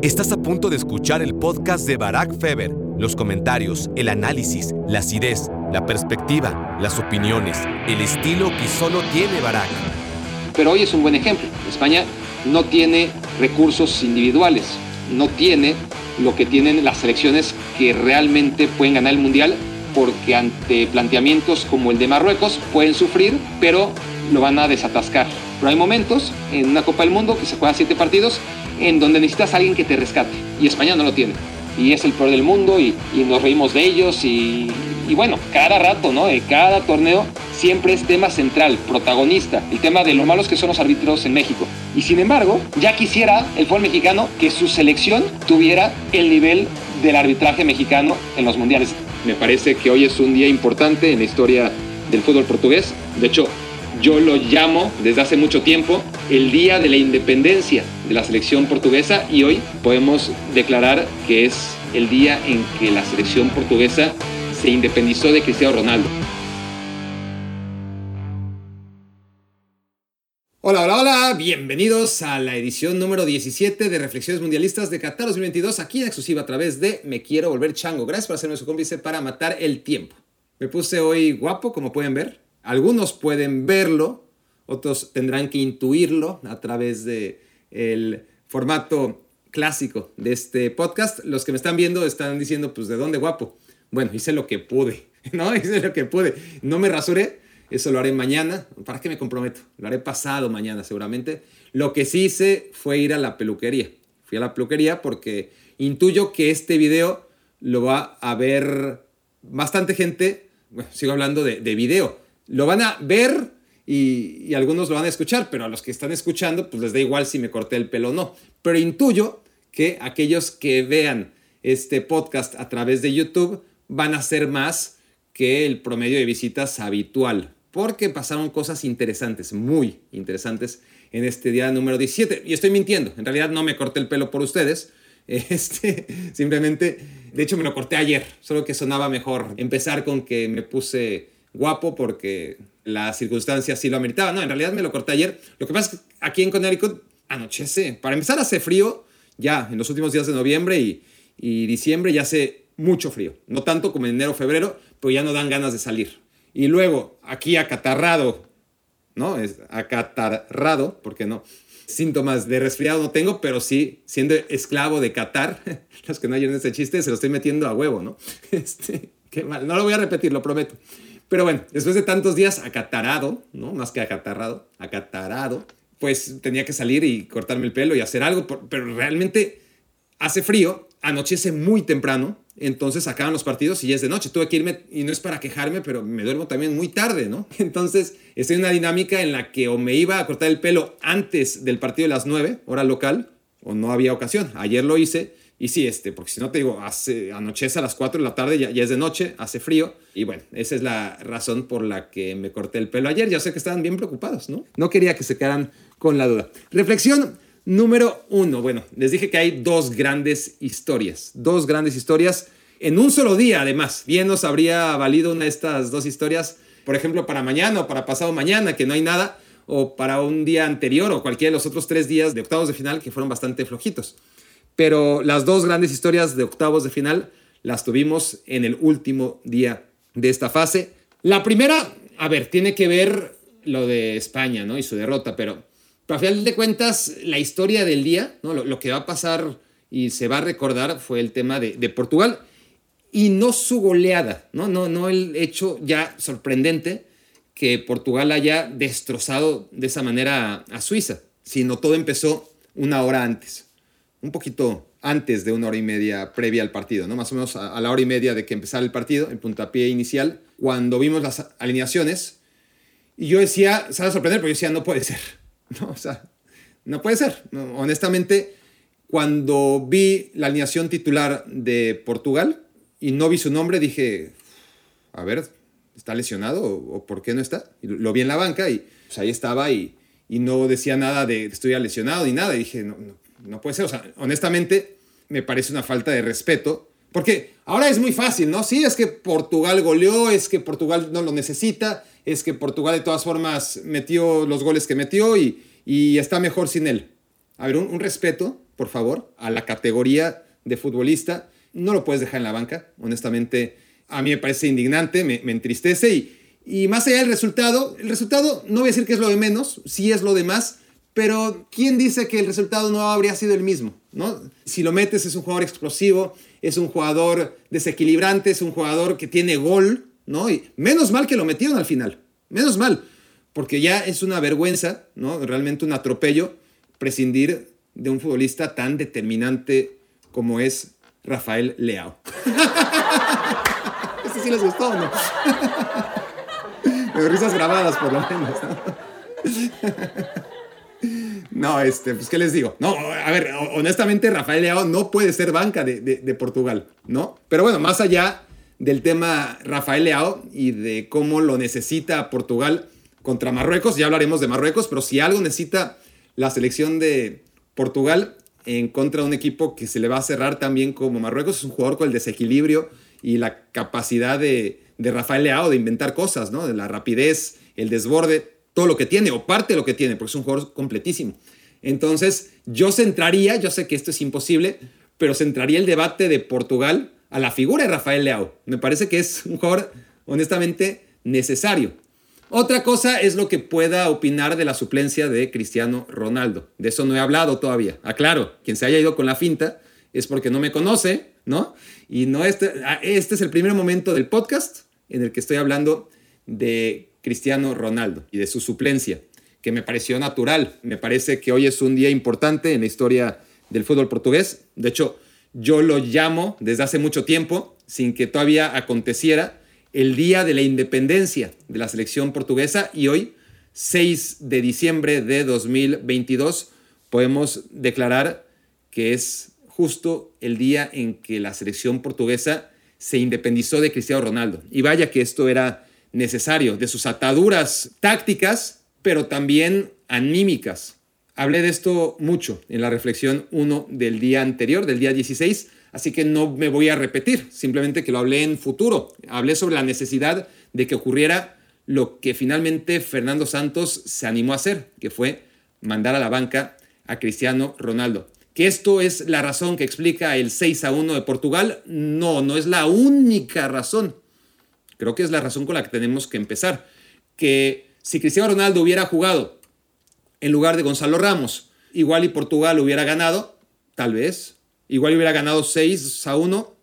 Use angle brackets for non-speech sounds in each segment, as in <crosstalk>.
Estás a punto de escuchar el podcast de Barack Feber. Los comentarios, el análisis, la acidez, la perspectiva, las opiniones, el estilo que solo tiene Barack. Pero hoy es un buen ejemplo. España no tiene recursos individuales, no tiene lo que tienen las selecciones que realmente pueden ganar el Mundial porque ante planteamientos como el de Marruecos pueden sufrir, pero lo van a desatascar. Pero hay momentos en una Copa del Mundo que se juega siete partidos en donde necesitas alguien que te rescate. Y España no lo tiene. Y es el peor del mundo y, nos reímos de ellos. Y, bueno, cada rato, ¿no? De cada torneo siempre es tema central, protagonista, el tema de lo malos que son los árbitros en México. Y sin embargo, ya quisiera el fútbol mexicano que su selección tuviera el nivel del arbitraje mexicano en los mundiales. Me parece que hoy es un día importante en la historia del fútbol portugués. De hecho, yo lo llamo desde hace mucho tiempo el Día de la Independencia de la selección portuguesa y hoy podemos declarar que es el día en que la selección portuguesa se independizó de Cristiano Ronaldo. Hola, hola, hola, bienvenidos a la edición número 17 de Reflexiones Mundialistas de Qatar 2022, aquí en exclusiva a través de Me Quiero Volver Chango. Gracias por hacerme su cómplice para matar el tiempo. Me puse hoy guapo, como pueden ver. Algunos pueden verlo, otros tendrán que intuirlo a través de el formato clásico de este podcast. Los que me están viendo están diciendo, pues, ¿de dónde guapo? Bueno, hice lo que pude, <laughs> ¿no? Hice lo que pude. No me rasuré, eso lo haré mañana. ¿Para qué me comprometo? Lo haré pasado mañana seguramente. Lo que sí hice fue ir a la peluquería. Fui a la peluquería porque intuyo que este video lo va a ver bastante gente. Bueno, sigo hablando de, de video lo van a ver y, algunos lo van a escuchar, pero a los que están escuchando, pues les da igual si me corté el pelo o no. Pero intuyo que aquellos que vean este podcast a través de YouTube van a ser más que el promedio de visitas habitual, porque pasaron cosas interesantes, muy interesantes en este día número 17. Y estoy mintiendo, en realidad no me corté el pelo por ustedes, <laughs> este, simplemente, de hecho me lo corté ayer, solo que sonaba mejor empezar con que me puse guapo porque las circunstancias sí lo ameritaban. No, en realidad me lo corté ayer. Lo que pasa es que aquí en Connecticut anochece. Para empezar hace frío ya en los últimos días de noviembre y, diciembre ya hace mucho frío. No tanto como en enero, febrero, pero ya no dan ganas de salir. Y luego aquí acatarrado, ¿no? Es acatarrado, porque no. Síntomas de resfriado no tengo, pero sí, siendo esclavo de Qatar, <laughs> los que no oyen ese chiste, se lo estoy metiendo a huevo, ¿no? <laughs> Este, qué mal. No lo voy a repetir, lo prometo. Pero bueno, después de tantos días acatarado, ¿no? Más que acatarrado, acatarado, pues tenía que salir y cortarme el pelo y hacer algo, pero realmente hace frío, anochece muy temprano, entonces acaban los partidos y ya es de noche. Tuve que irme, y no es para quejarme, pero me duermo también muy tarde, ¿no? <laughs> Entonces estoy en una dinámica en la que o me iba a cortar el pelo antes del partido de las 9, hora local, o no había ocasión. Ayer lo hice y sí, este, porque si no te digo, hace, anochece a las 4 de la tarde, ya, ya, es de noche, hace frío. Y bueno, esa es la razón por la que me corté el pelo ayer. Ya sé que estaban bien preocupados, ¿no? No quería que se quedaran con la duda. Reflexión número uno. Bueno, les dije que hay dos grandes historias. Dos grandes historias en un solo día, además. Bien nos habría valido una de estas dos historias, por ejemplo, para mañana o para pasado mañana, que no hay nada, o para un día anterior o cualquiera de los otros tres días de octavos de final que fueron bastante flojitos pero las dos grandes historias de octavos de final las tuvimos en el último día de esta fase. La primera, a ver, tiene que ver lo de España, ¿no? Y su derrota, pero, pero a final de cuentas, la historia del día. Lo, que va a pasar y se va a recordar fue el tema de, Portugal y no su goleada, ¿no? No, no el hecho ya sorprendente que Portugal haya destrozado de esa manera a Suiza, sino todo empezó una hora antes un poquito antes de una hora y media previa al partido, ¿no? Más o menos a, la hora y media de que empezara el partido, el puntapié inicial, cuando vimos las alineaciones. Y yo decía, se va a sorprender, pero yo decía, no puede ser, <laughs> ¿no? O sea, no puede ser. honestamente, cuando vi la alineación titular de Portugal y no vi su nombre, dije, a ver, ¿está lesionado o, por qué no está? lo vi en la banca y pues, ahí estaba y, y no decía nada de estoy lesionado ni nada. Y dije, no, no, no puede ser. O sea, honestamente, me parece una falta de respeto. Porque ahora es muy fácil, ¿no? Sí, es que Portugal goleó, es que Portugal no lo necesita, es que Portugal de todas formas metió los goles que metió y, y está mejor sin él. A ver, un, respeto por favor, a la categoría de futbolista. No lo puedes dejar en la banca, honestamente. A mí me parece indignante, me, entristece y, y más allá del resultado, el resultado no voy a decir que es lo de menos, sí es lo de más, pero ¿quién dice que el resultado no habría sido el mismo? ¿no? Si lo metes es un jugador explosivo, es un jugador desequilibrante, es un jugador que tiene gol, ¿no? Y menos mal que lo metieron al final, menos mal, porque ya es una vergüenza, ¿no? Realmente un atropello prescindir de un futbolista tan determinante como es Rafael Leao. <laughs> Este sí les gustó, ¿no? <laughs> risas grabadas por lo menos, ¿no? <laughs> este, pues, ¿qué les digo? No, a ver, honestamente, Rafael Leao no puede ser banca de, de, Portugal, ¿no? Pero bueno, más allá del tema Rafael Leao y de cómo lo necesita Portugal contra Marruecos, ya hablaremos de Marruecos, pero si algo necesita la selección de Portugal en contra de un equipo que se le va a cerrar también como Marruecos, es un jugador con el desequilibrio y la capacidad de, de Rafael Leao de inventar cosas, ¿no? De la rapidez, el desborde, todo lo que tiene o parte de lo que tiene, porque es un jugador completísimo. Entonces, yo centraría, yo sé que esto es imposible, pero centraría el debate de Portugal a la figura de Rafael Leao. Me parece que es un jugador honestamente necesario. Otra cosa es lo que pueda opinar de la suplencia de Cristiano Ronaldo. De eso no he hablado todavía. Aclaro, quien se haya ido con la finta es porque no me conoce, ¿no? Y no este, ah, este es el primer momento del podcast en el que estoy hablando de Cristiano Ronaldo y de su suplencia, que me pareció natural. Me parece que hoy es un día importante en la historia del fútbol portugués. De hecho, yo lo llamo desde hace mucho tiempo, sin que todavía aconteciera, el día de la independencia de la selección portuguesa y hoy, 6 de diciembre de 2022, podemos declarar que es justo el día en que la selección portuguesa se independizó de Cristiano Ronaldo. Y vaya que esto era necesario, de sus ataduras tácticas, pero también anímicas. Hablé de esto mucho en la reflexión 1 del día anterior, del día 16, así que no me voy a repetir, simplemente que lo hablé en futuro. Hablé sobre la necesidad de que ocurriera lo que finalmente Fernando Santos se animó a hacer, que fue mandar a la banca a Cristiano Ronaldo. ¿Que esto es la razón que explica el 6 a 1 de Portugal? No, no es la única razón. Creo que es la razón con la que tenemos que empezar. Que si Cristiano Ronaldo hubiera jugado en lugar de Gonzalo Ramos, igual y Portugal hubiera ganado, tal vez. Igual hubiera ganado 6 a 1,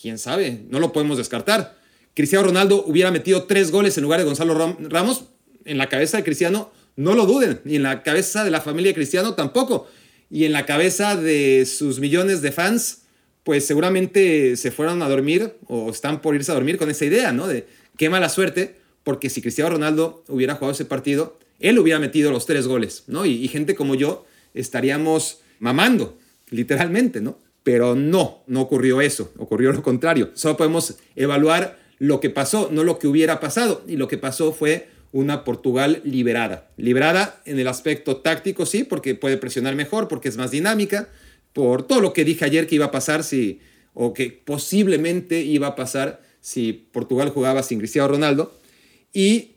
quién sabe, no lo podemos descartar. Cristiano Ronaldo hubiera metido tres goles en lugar de Gonzalo Ramos, en la cabeza de Cristiano, no lo duden, y en la cabeza de la familia de Cristiano tampoco y en la cabeza de sus millones de fans, pues seguramente se fueron a dormir o están por irse a dormir con esa idea, ¿no? De qué mala suerte, porque si Cristiano Ronaldo hubiera jugado ese partido, él hubiera metido los tres goles, ¿no? Y, gente como yo estaríamos mamando, literalmente, ¿no? Pero no, no ocurrió eso, ocurrió lo contrario. Solo podemos evaluar lo que pasó, no lo que hubiera pasado. Y lo que pasó fue una Portugal liberada. Liberada en el aspecto táctico, sí, porque puede presionar mejor, porque es más dinámica, por todo lo que dije ayer que iba a pasar si, o que posiblemente iba a pasar si Portugal jugaba sin Cristiano Ronaldo, y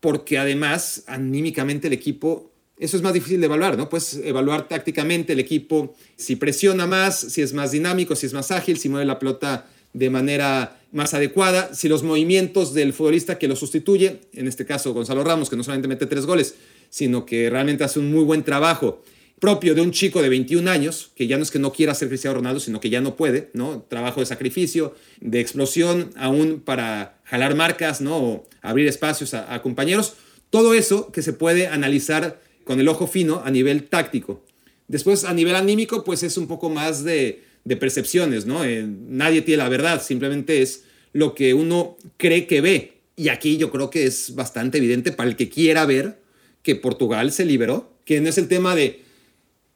porque además anímicamente el equipo, eso es más difícil de evaluar, ¿no? Puedes evaluar tácticamente el equipo, si presiona más, si es más dinámico, si es más ágil, si mueve la pelota de manera más adecuada, si los movimientos del futbolista que lo sustituye, en este caso Gonzalo Ramos, que no solamente mete tres goles, sino que realmente hace un muy buen trabajo propio de un chico de 21 años, que ya no es que no quiera ser Cristiano Ronaldo, sino que ya no puede, ¿no? Trabajo de sacrificio, de explosión, aún para jalar marcas, ¿no? O abrir espacios a, a compañeros. Todo eso que se puede analizar con el ojo fino a nivel táctico. Después, a nivel anímico, pues es un poco más de, de percepciones, ¿no? Eh, nadie tiene la verdad, simplemente es lo que uno cree que ve. Y aquí yo creo que es bastante evidente para el que quiera ver que Portugal se liberó, que no es el tema de,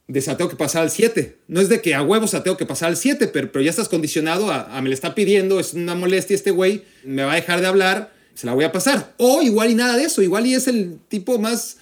de se tengo que pasar al 7, no es de que a huevos se tengo que pasar al 7, pero, pero, ya estás condicionado a, a, me le está pidiendo, es una molestia este güey, me va a dejar de hablar, se la voy a pasar. O igual y nada de eso, igual y es el tipo más,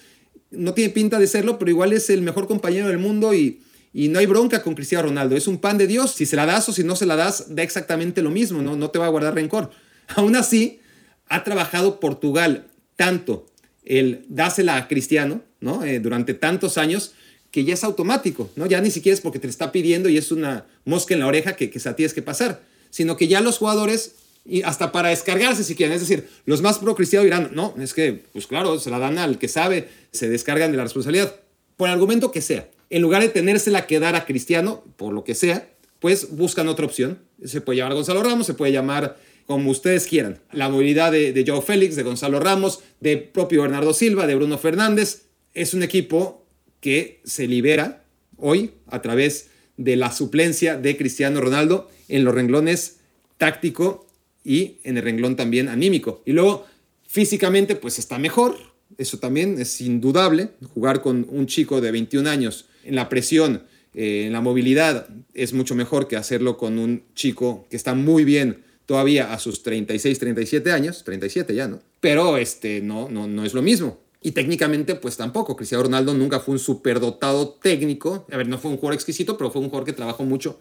no tiene pinta de serlo, pero igual es el mejor compañero del mundo y y no hay bronca con Cristiano Ronaldo. Es un pan de Dios. Si se la das o si no se la das, da exactamente lo mismo. No, no te va a guardar rencor. <laughs> Aún así, ha trabajado Portugal tanto el dásela a Cristiano ¿no? Eh, durante tantos años que ya es automático, ¿no? Ya ni siquiera es porque te está pidiendo y es una mosca en la oreja que, que se tienes que pasar, sino que ya los jugadores, y hasta para descargarse si quieren, es decir, los más pro cristianos dirán, no, es que, pues claro, se la dan al que sabe, se descargan de la responsabilidad, por el argumento que sea. En lugar de tenérsela que dar a Cristiano, por lo que sea, pues buscan otra opción. Se puede llamar Gonzalo Ramos, se puede llamar como ustedes quieran. La movilidad de, de Joe Félix, de Gonzalo Ramos, de propio Bernardo Silva, de Bruno Fernández. Es un equipo que se libera hoy a través de la suplencia de Cristiano Ronaldo en los renglones táctico y en el renglón también anímico. Y luego físicamente pues está mejor, eso también es indudable, jugar con un chico de 21 años en la presión, eh, en la movilidad, es mucho mejor que hacerlo con un chico que está muy bien todavía a sus 36, 37 años, 37 ya, ¿no? Pero este, no, no, no es lo mismo. Y técnicamente, pues tampoco. Cristiano Ronaldo nunca fue un superdotado técnico. A ver, no fue un jugador exquisito, pero fue un jugador que trabajó mucho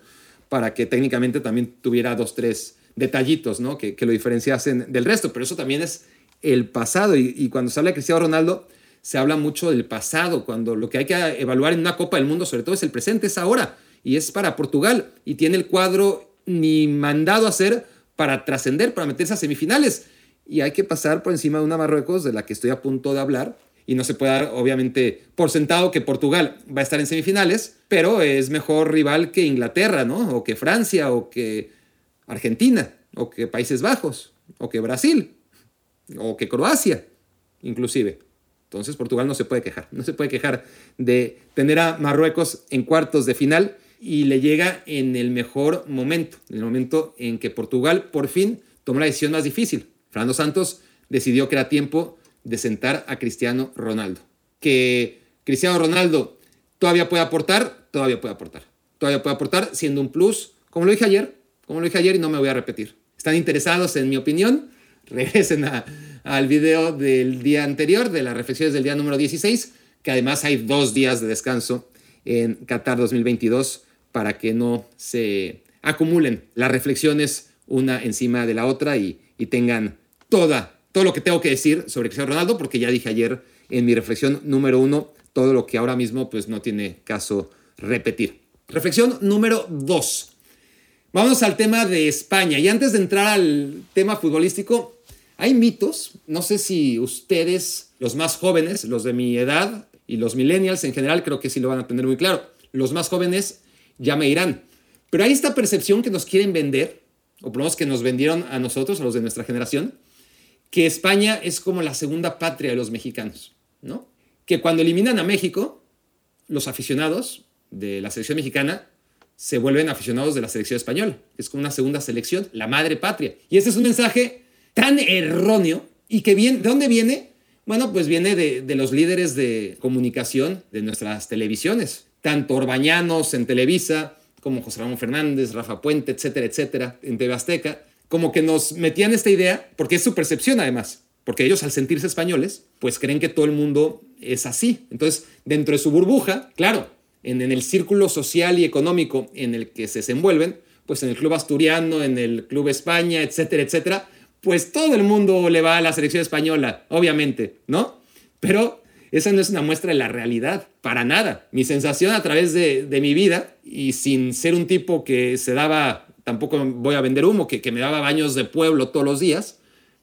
para que técnicamente también tuviera dos, tres detallitos, ¿no? Que, que lo diferenciasen del resto. Pero eso también es el pasado. Y, y, cuando se habla de Cristiano Ronaldo, se habla mucho del pasado. Cuando lo que hay que evaluar en una Copa del Mundo, sobre todo, es el presente, es ahora. Y es para Portugal. Y tiene el cuadro ni mandado a hacer para trascender, para meterse a semifinales y hay que pasar por encima de una Marruecos de la que estoy a punto de hablar. Y no se puede dar, obviamente, por sentado que Portugal va a estar en semifinales, pero es mejor rival que Inglaterra, ¿no? O que Francia, o que Argentina, o que Países Bajos, o que Brasil, o que Croacia, inclusive. Entonces Portugal no se puede quejar, no se puede quejar de tener a Marruecos en cuartos de final y le llega en el mejor momento, en el momento en que Portugal por fin tomó la decisión más difícil, Fernando Santos decidió que era tiempo de sentar a Cristiano Ronaldo. Que Cristiano Ronaldo todavía puede aportar, todavía puede aportar. Todavía puede aportar siendo un plus, como lo dije ayer, como lo dije ayer y no me voy a repetir. ¿Están interesados en mi opinión? <laughs> Regresen al video del día anterior, de las reflexiones del día número 16, que además hay dos días de descanso en Qatar 2022 para que no se acumulen las reflexiones una encima de la otra y tengan toda, todo lo que tengo que decir sobre Cristiano Ronaldo, porque ya dije ayer en mi reflexión número uno, todo lo que ahora mismo pues no tiene caso repetir. Reflexión número dos. Vamos al tema de España. Y antes de entrar al tema futbolístico, hay mitos, no sé si ustedes, los más jóvenes, los de mi edad y los millennials en general, creo que sí lo van a tener muy claro. Los más jóvenes ya me dirán. Pero hay esta percepción que nos quieren vender, o por lo menos que nos vendieron a nosotros, a los de nuestra generación, que España es como la segunda patria de los mexicanos, ¿no? Que cuando eliminan a México, los aficionados de la selección mexicana se vuelven aficionados de la selección española. Es como una segunda selección, la madre patria. Y ese es un mensaje tan erróneo y que viene, ¿de dónde viene? Bueno, pues viene de, de los líderes de comunicación de nuestras televisiones, tanto Orbañanos en Televisa, como José Ramón Fernández, Rafa Puente, etcétera, etcétera, en TV Azteca, como que nos metían esta idea, porque es su percepción además, porque ellos al sentirse españoles, pues creen que todo el mundo es así. Entonces, dentro de su burbuja, claro, en, en el círculo social y económico en el que se desenvuelven, pues en el Club Asturiano, en el Club España, etcétera, etcétera, pues todo el mundo le va a la selección española, obviamente, ¿no? Pero esa no es una muestra de la realidad, para nada. Mi sensación a través de, de mi vida, y sin ser un tipo que se daba tampoco voy a vender humo, que, que me daba baños de pueblo todos los días.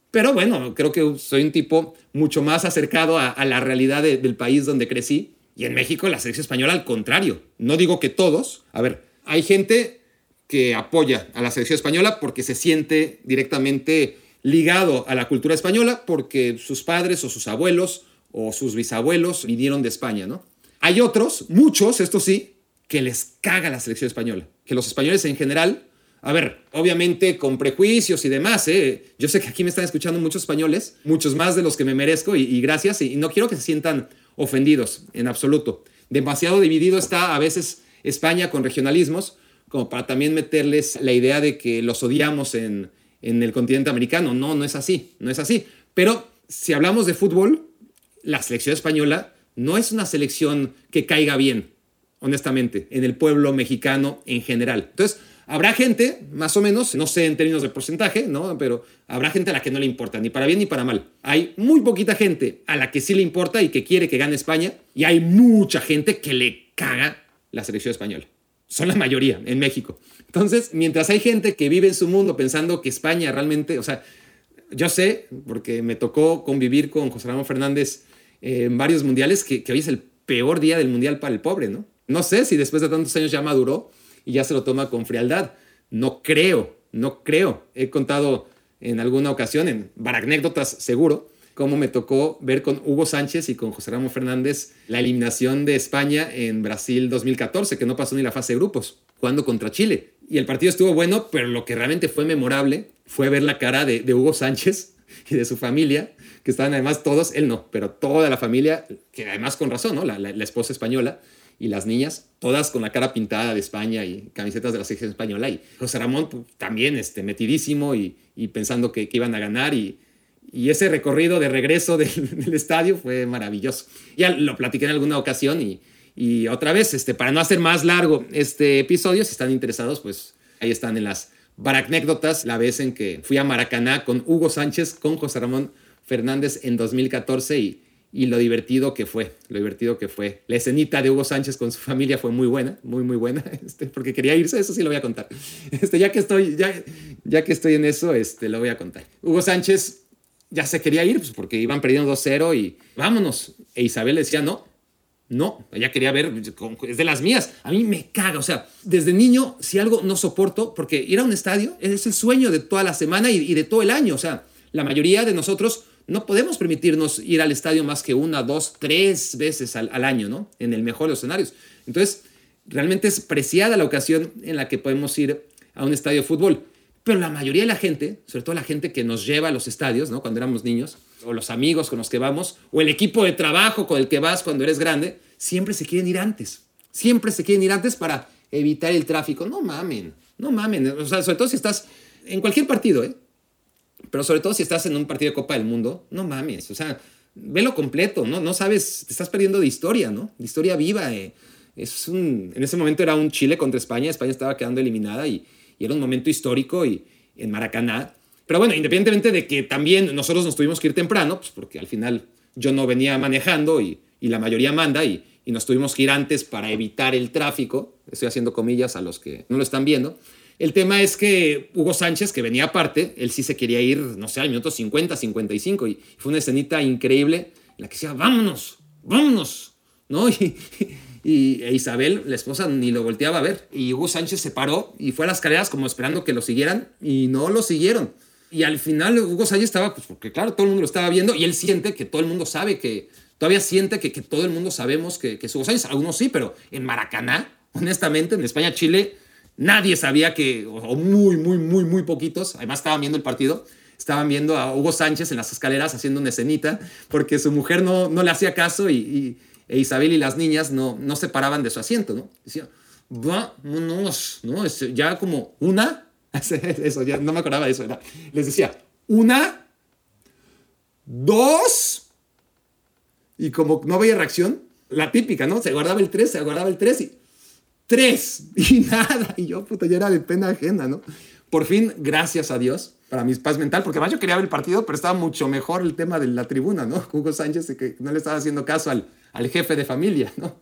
Pero bueno, creo que soy un tipo mucho más acercado a, a la realidad de, del país donde crecí. Y en México la selección española al contrario. No digo que todos. A ver, hay gente que apoya a la selección española porque se siente directamente ligado a la cultura española porque sus padres o sus abuelos o sus bisabuelos vinieron de España, ¿no? Hay otros, muchos, esto sí, que les caga la selección española. Que los españoles en general a ver, obviamente con prejuicios y demás, ¿eh? Yo sé que aquí me están escuchando muchos españoles, muchos más de los que me merezco y, gracias, y, y no quiero que se sientan ofendidos en absoluto. Demasiado dividido está a veces España con regionalismos, como para también meterles la idea de que los odiamos en, en el continente americano. No, no es así, no es así. Pero si hablamos de fútbol, la selección española no es una selección que caiga bien, honestamente, en el pueblo mexicano en general. Entonces, Habrá gente, más o menos, no sé en términos de porcentaje, ¿no? Pero habrá gente a la que no le importa, ni para bien ni para mal. Hay muy poquita gente a la que sí le importa y que quiere que gane España, y hay mucha gente que le caga la selección española. Son la mayoría en México. Entonces, mientras hay gente que vive en su mundo pensando que España realmente, o sea, yo sé, porque me tocó convivir con José Ramón Fernández en varios mundiales, que, que hoy es el peor día del mundial para el pobre, ¿no? No sé si después de tantos años ya maduró y ya se lo toma con frialdad. No creo, no creo. He contado en alguna ocasión, en anécdotas seguro, cómo me tocó ver con Hugo Sánchez y con José Ramón Fernández la eliminación de España en Brasil 2014, que no pasó ni la fase de grupos, jugando contra Chile. Y el partido estuvo bueno, pero lo que realmente fue memorable fue ver la cara de, Hugo Sánchez <laughs> y de su familia, que estaban además todos, él no, pero toda la familia, que además con razón, ¿no? La, esposa española y las niñas, todas con la cara pintada de España y camisetas de la selección española. Y José Ramón pues, también este, metidísimo y, pensando que, iban a ganar. Y, y ese recorrido de regreso <laughs> del, estadio fue maravilloso. Ya lo platiqué en alguna ocasión y, y otra vez, este, para no hacer más largo este episodio, si están interesados, pues ahí están en las baracnécdotas, la vez en que fui a Maracaná con Hugo Sánchez, con José Ramón Fernández en 2014 y, y lo divertido que fue, lo divertido que fue. La escenita de Hugo Sánchez con su familia fue muy buena, muy, muy buena, <laughs> este, porque quería irse, eso sí lo voy a contar. Este, ya, que estoy, ya, ya que estoy en eso, este, lo voy a contar. Hugo Sánchez ya se quería ir, pues porque iban perdiendo 2-0 y vámonos. E Isabel decía, no, no, ella quería ver, es de las mías. A mí me caga, o sea, desde niño, si algo no soporto, porque ir a un estadio es el sueño de toda la semana y, de todo el año. O sea, la mayoría de nosotros no podemos permitirnos ir al estadio más que una, dos, tres veces al, año, ¿no? En el mejor de los escenarios. Entonces, realmente es preciada la ocasión en la que podemos ir a un estadio de fútbol. Pero la mayoría de la gente, sobre todo la gente que nos lleva a los estadios, ¿no? Cuando éramos niños, o los amigos con los que vamos, o el equipo de trabajo con el que vas cuando eres grande, siempre se quieren ir antes. Siempre se quieren ir antes para evitar el tráfico. No mamen, no mamen. O sea, sobre todo si estás en cualquier partido, ¿eh? Pero sobre todo si estás en un partido de Copa del Mundo, no mames. O sea, velo completo, ¿no? No sabes, te estás perdiendo de historia, ¿no? De historia viva. Eh. Es un, en ese momento era un Chile contra España. España estaba quedando eliminada y, y era un momento histórico y en Maracaná pero bueno, independientemente de que también nosotros nos tuvimos que ir temprano, pues porque al final yo no venía manejando y, y la mayoría manda y, y, nos tuvimos que ir antes para evitar el tráfico. Estoy haciendo comillas a los que no lo están viendo. El tema es que Hugo Sánchez, que venía aparte, él sí se quería ir, no sé, al minuto 50, 55 y fue una escenita increíble en la que decía, vámonos, vámonos, ¿no? <laughs> Y, y, Isabel, la esposa, ni lo volteaba a ver. Y Hugo Sánchez se paró y fue a las carreras como esperando que lo siguieran y no lo siguieron. Y al final Hugo Sánchez estaba, pues porque claro, todo el mundo lo estaba viendo y él siente que todo el mundo sabe que, todavía siente que, que todo el mundo sabemos que, que es Hugo Sánchez. Algunos sí, pero en Maracaná, honestamente, en España, Chile, nadie sabía que, o muy, muy, muy, muy poquitos, además estaban viendo el partido, estaban viendo a Hugo Sánchez en las escaleras haciendo una escenita porque su mujer no, no le hacía caso y, e Isabel y las niñas no, no se paraban de su asiento, ¿no? Decía, vámonos, ¿no? Ya como una, <laughs> Eso, ya no me acordaba de eso. Les decía, una, dos, y como no había reacción, la típica, ¿no? Se guardaba el tres, se guardaba el tres y tres, <laughs> y nada. Y yo, puta, ya era de pena ajena, ¿no? Por fin, gracias a Dios, para mi paz mental, porque además yo quería ver el partido, pero estaba mucho mejor el tema de la tribuna, ¿no? <laughs> Hugo Sánchez, que no le estaba haciendo caso al, al jefe de familia, ¿no?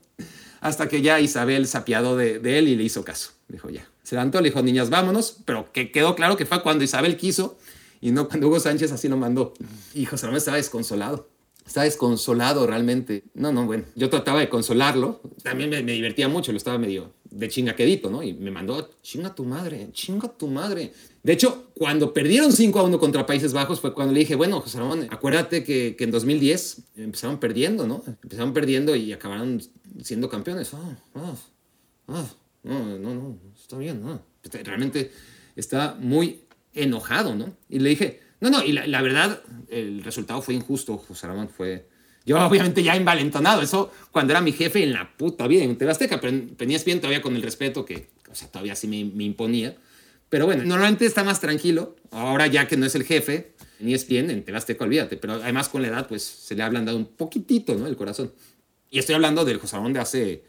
Hasta que ya Isabel se apiadó de, de él y le hizo caso. Dijo, ya, se levantó, le dijo, niñas, vámonos, pero que quedó claro que fue cuando Isabel quiso y no cuando Hugo Sánchez así lo mandó. Y José Ramón estaba desconsolado. Estaba desconsolado realmente. No, no, bueno, yo trataba de consolarlo. También me, divertía mucho, lo estaba medio de chingaquedito, ¿no? Y me mandó, chinga tu madre, chinga tu madre. De hecho, cuando perdieron 5 a 1 contra Países Bajos fue cuando le dije, bueno, José Ramón, acuérdate que, que en 2010 empezaron perdiendo, ¿no? Empezaron perdiendo y acabaron siendo campeones. Ah, ah, ah, no, no, no, está bien, ¿no? Realmente está muy enojado, ¿no? Y le dije, no, no, y la, verdad, el resultado fue injusto, José Ramón, fue... Yo obviamente ya envalentonado, eso cuando era mi jefe en la puta vida en Tebasteca, pero tenías bien todavía con el respeto que, o sea, todavía sí me, imponía. Pero bueno, normalmente está más tranquilo, ahora ya que no es el jefe, ni es bien, en Tebasteca, olvídate, pero además con la edad, pues se le ha ablandado un poquitito, ¿no? El corazón. Y estoy hablando del José Ramón de hace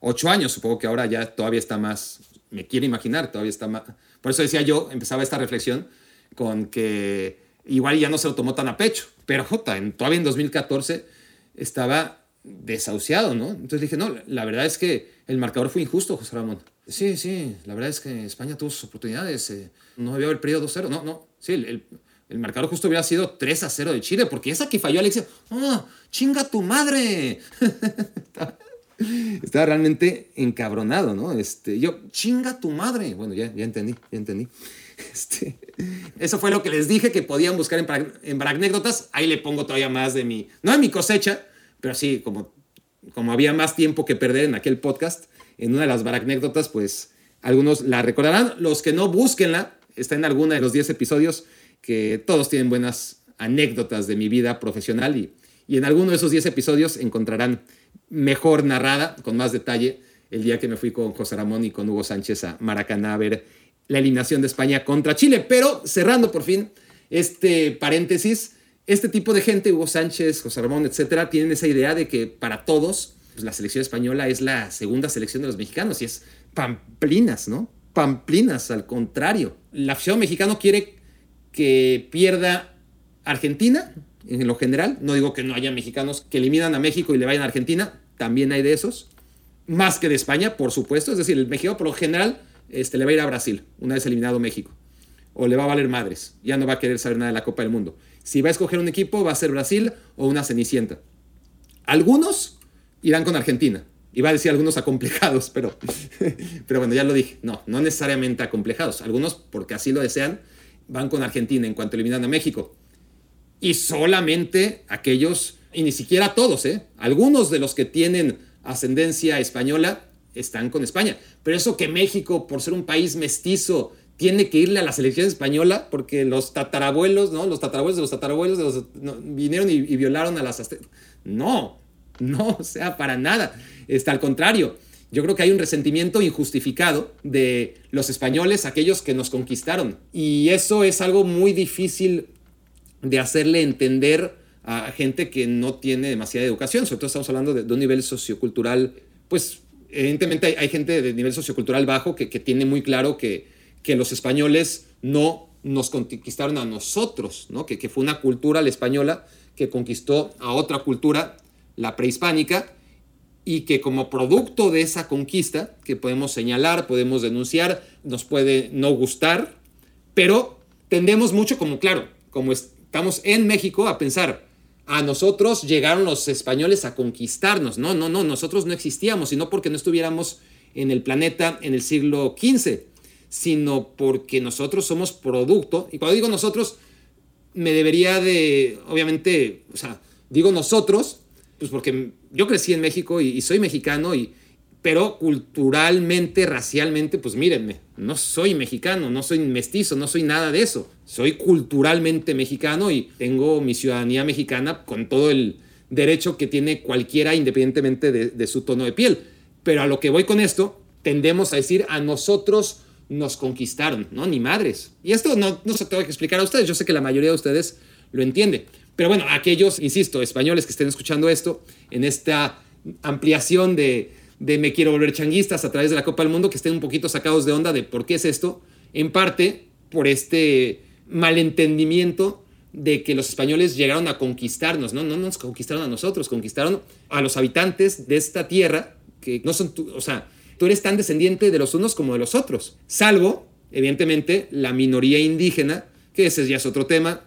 ocho años, supongo que ahora ya todavía está más, me quiero imaginar, todavía está más. Por eso decía yo, empezaba esta reflexión con que igual ya no se lo tomó tan a pecho, pero jota, en, todavía en 2014 estaba desahuciado, ¿no? Entonces dije, no, la verdad es que el marcador fue injusto, José Ramón. Sí, sí, la verdad es que España tuvo sus oportunidades, eh, no había haber perdido 2-0, no, no, sí, el, el, marcador justo hubiera sido 3-0 de Chile, porque esa que falló Alexia, ¡oh, chinga tu madre! <laughs> Estaba realmente encabronado, ¿no? Este, yo, chinga tu madre. Bueno, ya, ya entendí, ya entendí. <laughs> Este, eso fue lo que les dije que podían buscar en, en anécdotas. Ahí le pongo todavía más de mi, no de mi cosecha, pero sí, como, como había más tiempo que perder en aquel podcast, en una de las anécdotas, pues algunos la recordarán. Los que no, búsquenla. Está en alguna de los 10 episodios que todos tienen buenas anécdotas de mi vida profesional y, y en alguno de esos 10 episodios encontrarán mejor narrada, con más detalle, el día que me fui con José Ramón y con Hugo Sánchez a Maracaná a ver la eliminación de España contra Chile. Pero cerrando por fin este paréntesis, este tipo de gente, Hugo Sánchez, José Ramón, etcétera, tienen esa idea de que para todos pues, la selección española es la segunda selección de los mexicanos y es pamplinas, ¿no? Pamplinas, al contrario. La afición mexicana quiere que pierda Argentina, en lo general. No digo que no haya mexicanos que eliminan a México y le vayan a Argentina, también hay de esos. Más que de España, por supuesto. Es decir, el mexicano por lo general este, le va a ir a Brasil, una vez eliminado México. O le va a valer madres. Ya no va a querer saber nada de la Copa del Mundo. Si va a escoger un equipo, va a ser Brasil o una Cenicienta. Algunos irán con Argentina. Iba a decir algunos acomplejados, <laughs> pero, pero bueno, ya lo dije. No, no necesariamente acomplejados. Algunos, porque así lo desean, van con Argentina en cuanto eliminan a México. Y solamente aquellos, y ni siquiera todos, ¿eh? algunos de los que tienen ascendencia española están con España. Pero eso que México, por ser un país mestizo, tiene que irle a la selección española porque los tatarabuelos, ¿no? Los tatarabuelos de los tatarabuelos de los, vinieron y, violaron a las. No, no, o sea, para nada. Está al contrario. Yo creo que hay un resentimiento injustificado de los españoles, aquellos que nos conquistaron. Y eso es algo muy difícil de hacerle entender a gente que no tiene demasiada educación. Sobre todo estamos hablando de, un nivel sociocultural, pues evidentemente hay, gente de nivel sociocultural bajo que, tiene muy claro que, que, los españoles no nos conquistaron a nosotros, ¿no? que, que fue una cultura la española que conquistó a otra cultura, la prehispánica, y que como producto de esa conquista, que podemos señalar, podemos denunciar, nos puede no gustar, pero tendemos mucho como, claro, como es, estamos en México a pensar, a nosotros llegaron los españoles a conquistarnos. No, no, no, nosotros no existíamos, sino porque no estuviéramos en el planeta en el siglo XV, sino porque nosotros somos producto. Y cuando digo nosotros, me debería de, obviamente, o sea, digo nosotros, pues porque yo crecí en México y, soy mexicano y pero culturalmente, racialmente, pues mírenme, no soy mexicano, no soy mestizo, no soy nada de eso. Soy culturalmente mexicano y tengo mi ciudadanía mexicana con todo el derecho que tiene cualquiera independientemente de, su tono de piel. Pero a lo que voy con esto, tendemos a decir a nosotros nos conquistaron, ¿no? Ni madres. Y esto no, no se tengo que explicar a ustedes, yo sé que la mayoría de ustedes lo entiende. Pero bueno, aquellos, insisto, españoles que estén escuchando esto, en esta ampliación de, de me quiero volver changuistas a través de la Copa del Mundo que estén un poquito sacados de onda de por qué es esto, en parte por este malentendimiento de que los españoles llegaron a conquistarnos, ¿no? No nos conquistaron a nosotros, conquistaron a los habitantes de esta tierra que no son, o sea, tú eres tan descendiente de los unos como de los otros, salvo, evidentemente, la minoría indígena, que ese ya es otro tema,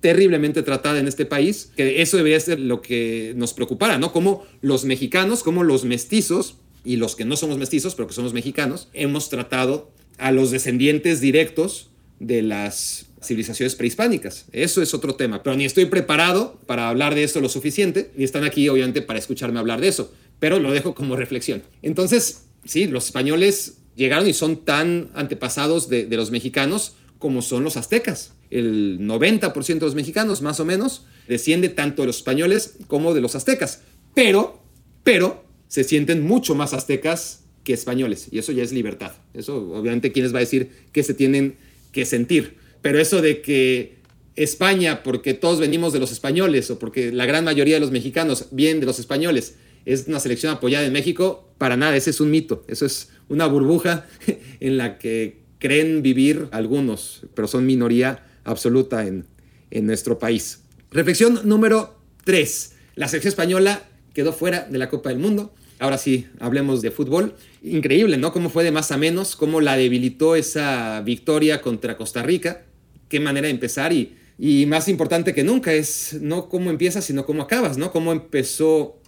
terriblemente tratada en este país, que eso debería ser lo que nos preocupara, ¿no? Como los mexicanos, como los mestizos y los que no somos mestizos, pero que somos mexicanos, hemos tratado a los descendientes directos de las civilizaciones prehispánicas. Eso es otro tema, pero ni estoy preparado para hablar de esto lo suficiente, ni están aquí obviamente para escucharme hablar de eso, pero lo dejo como reflexión. Entonces, sí, los españoles llegaron y son tan antepasados de, de los mexicanos como son los aztecas. El 90% de los mexicanos, más o menos, desciende tanto de los españoles como de los aztecas. Pero, pero, se sienten mucho más aztecas que españoles. Y eso ya es libertad. Eso, obviamente, ¿quién les va a decir que se tienen que sentir? Pero eso de que España, porque todos venimos de los españoles o porque la gran mayoría de los mexicanos vienen de los españoles, es una selección apoyada en México, para nada, ese es un mito. Eso es una burbuja <laughs> en la que creen vivir algunos, pero son minoría absoluta en, en nuestro país. Reflexión número 3. La selección española quedó fuera de la Copa del Mundo. Ahora sí, hablemos de fútbol. Increíble, ¿no? Cómo fue de más a menos, cómo la debilitó esa victoria contra Costa Rica. Qué manera de empezar y, y más importante que nunca es no cómo empiezas, sino cómo acabas, ¿no? Cómo empezó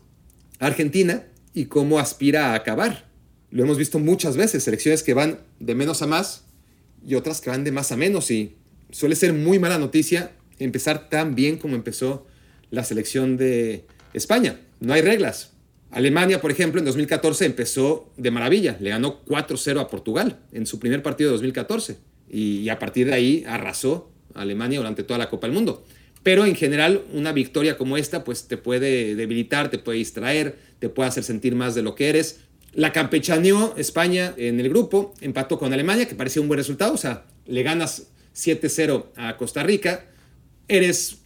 Argentina y cómo aspira a acabar. Lo hemos visto muchas veces, selecciones que van de menos a más y otras que van de más a menos y suele ser muy mala noticia empezar tan bien como empezó la selección de España. No hay reglas. Alemania, por ejemplo, en 2014 empezó de maravilla. Le ganó 4-0 a Portugal en su primer partido de 2014. Y, a partir de ahí arrasó a Alemania durante toda la Copa del Mundo. Pero en general, una victoria como esta, pues te puede debilitar, te puede distraer, te puede hacer sentir más de lo que eres. La campechaneó España en el grupo, empató con Alemania, que parecía un buen resultado. O sea, le ganas 7-0 a Costa Rica. Eres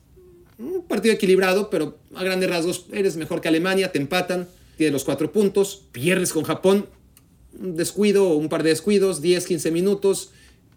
un partido equilibrado, pero a grandes rasgos eres mejor que Alemania, te empatan, tienes los cuatro puntos, pierdes con Japón, un descuido, un par de descuidos, 10, 15 minutos,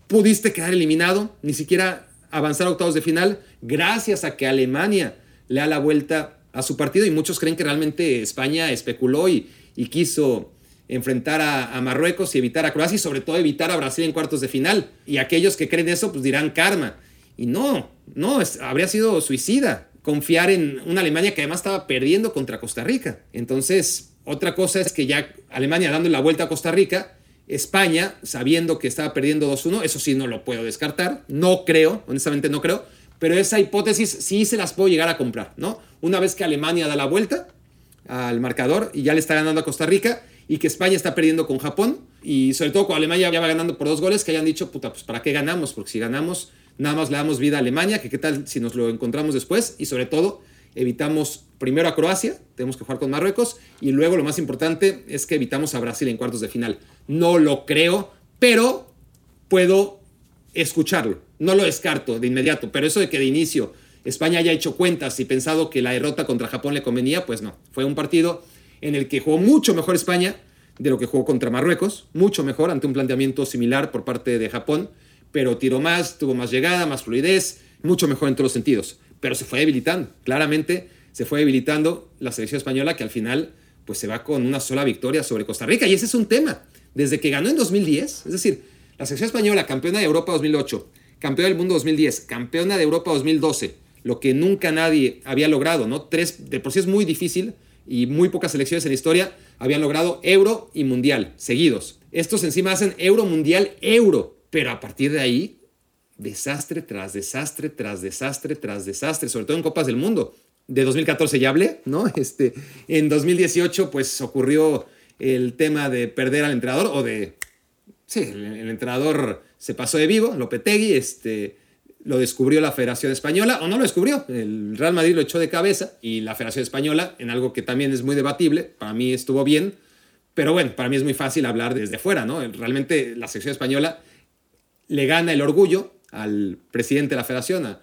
pudiste quedar eliminado, ni siquiera avanzar a octavos de final, gracias a que Alemania le da la vuelta a su partido y muchos creen que realmente España especuló y, quiso enfrentar a, a, Marruecos y evitar a Croacia y sobre todo evitar a Brasil en cuartos de final. Y aquellos que creen eso pues dirán karma. Y no, no, habría sido suicida confiar en una Alemania que además estaba perdiendo contra Costa Rica. Entonces, otra cosa es que ya Alemania dando la vuelta a Costa Rica, España, sabiendo que estaba perdiendo 2-1, eso sí no lo puedo descartar, no creo, honestamente no creo, pero esa hipótesis sí se las puedo llegar a comprar, ¿no? Una vez que Alemania da la vuelta al marcador y ya le está ganando a Costa Rica y que España está perdiendo con Japón y sobre todo con Alemania ya va ganando por dos goles, que hayan dicho, puta, pues ¿para qué ganamos? Porque si ganamos nada más le damos vida a Alemania, que qué tal si nos lo encontramos después y sobre todo evitamos primero a Croacia, tenemos que jugar con Marruecos y luego lo más importante es que evitamos a Brasil en cuartos de final. No lo creo, pero puedo escucharlo, no lo descarto de inmediato, pero eso de que de inicio España haya hecho cuentas y pensado que la derrota contra Japón le convenía, pues no, fue un partido en el que jugó mucho mejor España de lo que jugó contra Marruecos, mucho mejor ante un planteamiento similar por parte de Japón pero tiró más, tuvo más llegada, más fluidez, mucho mejor en todos los sentidos. Pero se fue debilitando, claramente se fue debilitando la selección española que al final pues se va con una sola victoria sobre Costa Rica. Y ese es un tema. Desde que ganó en 2010, es decir, la selección española, campeona de Europa 2008, campeona del mundo 2010, campeona de Europa 2012, lo que nunca nadie había logrado, ¿no? Tres, de por sí es muy difícil y muy pocas selecciones en la historia habían logrado Euro y Mundial seguidos. Estos encima hacen Euro, Mundial, Euro. Pero a partir de ahí, desastre tras desastre, tras desastre, tras desastre, sobre todo en Copas del Mundo. De 2014 ya hablé, ¿no? <laughs> Este, en 2018 pues ocurrió el tema de perder al entrenador o de... Sí, el, entrenador se pasó de vivo, Lopetegui, este, lo descubrió la Federación Española, o no lo descubrió, el Real Madrid lo echó de cabeza y la Federación Española, en algo que también es muy debatible, para mí estuvo bien, pero bueno, para mí es muy fácil hablar desde fuera, ¿no? Realmente la sección española le gana el orgullo al presidente de la federación,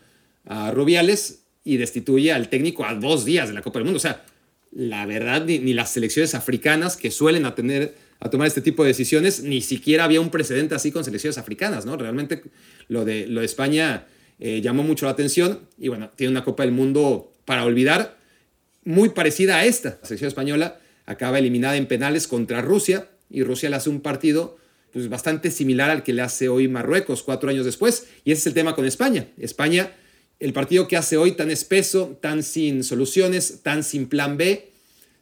a, Rubiales, y destituye al técnico a dos días de la Copa del Mundo. O sea, la verdad, ni, las selecciones africanas que suelen a, tener, a tomar este tipo de decisiones, ni siquiera había un precedente así con selecciones africanas, ¿no? Realmente lo de, lo de España eh, llamó mucho la atención y bueno, tiene una Copa del Mundo para olvidar, muy parecida a esta. La selección española acaba eliminada en penales contra Rusia y Rusia le hace un partido pues, bastante similar al que le hace hoy Marruecos cuatro años después. Y ese es el tema con España. España, el partido que hace hoy tan espeso, tan sin soluciones, tan sin plan B,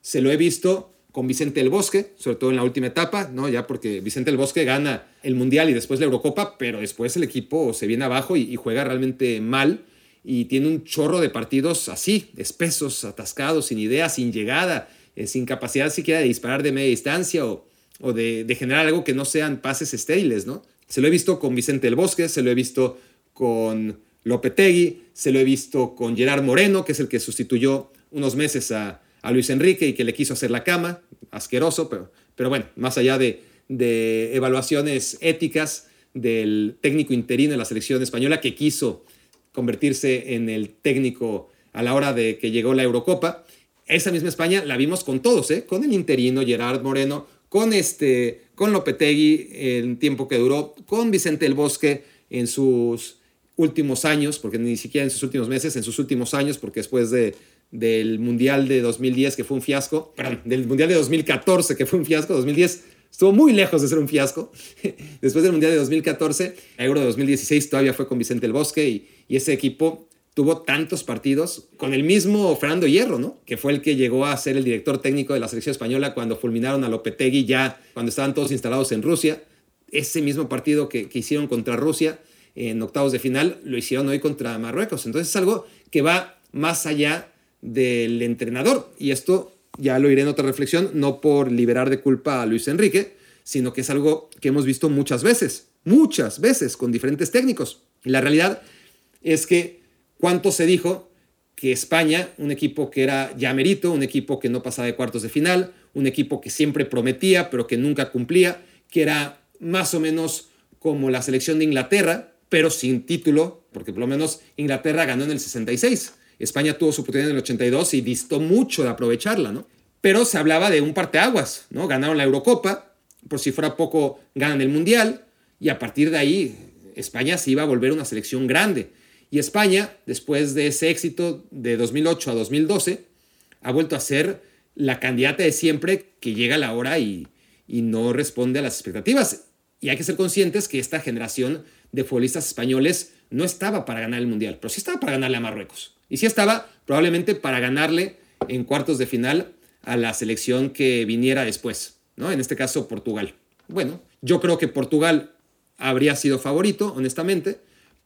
se lo he visto con Vicente del Bosque, sobre todo en la última etapa, ¿no? Ya porque Vicente del Bosque gana el Mundial y después la Eurocopa, pero después el equipo se viene abajo y, juega realmente mal y tiene un chorro de partidos así, espesos, atascados, sin idea, sin llegada, eh, sin capacidad siquiera de disparar de media distancia o, o de, generar algo que no sean pases estériles, ¿no? Se lo he visto con Vicente del Bosque, se lo he visto con Lopetegui, se lo he visto con Gerard Moreno, que es el que sustituyó unos meses a, Luis Enrique y que le quiso hacer la cama, asqueroso, pero, pero bueno, más allá de, de evaluaciones éticas del técnico interino de la selección española que quiso convertirse en el técnico a la hora de que llegó la Eurocopa. Esa misma España la vimos con todos, ¿eh? con el interino Gerard Moreno, con, este, con Lopetegui en tiempo que duró, con Vicente el Bosque en sus últimos años, porque ni siquiera en sus últimos meses, en sus últimos años, porque después de, del Mundial de 2010, que fue un fiasco, perdón, del Mundial de 2014, que fue un fiasco, 2010 estuvo muy lejos de ser un fiasco. <laughs> Después del Mundial de 2014, Euro de 2016 todavía fue con Vicente el Bosque y, y ese equipo tuvo tantos partidos con el mismo Fernando Hierro, ¿no? Que fue el que llegó a ser el director técnico de la selección española cuando fulminaron a Lopetegui ya cuando estaban todos instalados en Rusia. Ese mismo partido que, que hicieron contra Rusia en octavos de final lo hicieron hoy contra Marruecos. Entonces es algo que va más allá del entrenador. Y esto ya lo iré en otra reflexión, no por liberar de culpa a Luis Enrique, sino que es algo que hemos visto muchas veces, muchas veces con diferentes técnicos. Y la realidad es que cuánto se dijo que España, un equipo que era ya merito, un equipo que no pasaba de cuartos de final, un equipo que siempre prometía pero que nunca cumplía, que era más o menos como la selección de Inglaterra, pero sin título, porque por lo menos Inglaterra ganó en el 66. España tuvo su oportunidad en el 82 y distó mucho de aprovecharla, ¿no? Pero se hablaba de un parteaguas, ¿no? Ganaron la Eurocopa, por si fuera poco, ganan el Mundial, y a partir de ahí España se iba a volver una selección grande. Y España, después de ese éxito de 2008 a 2012, ha vuelto a ser la candidata de siempre que llega a la hora y, no responde a las expectativas. Y hay que ser conscientes que esta generación de futbolistas españoles no estaba para ganar el Mundial, pero sí estaba para ganarle a Marruecos. Y sí estaba probablemente para ganarle en cuartos de final a la selección que viniera después, ¿no? En este caso, Portugal. Bueno, yo creo que Portugal habría sido favorito, honestamente,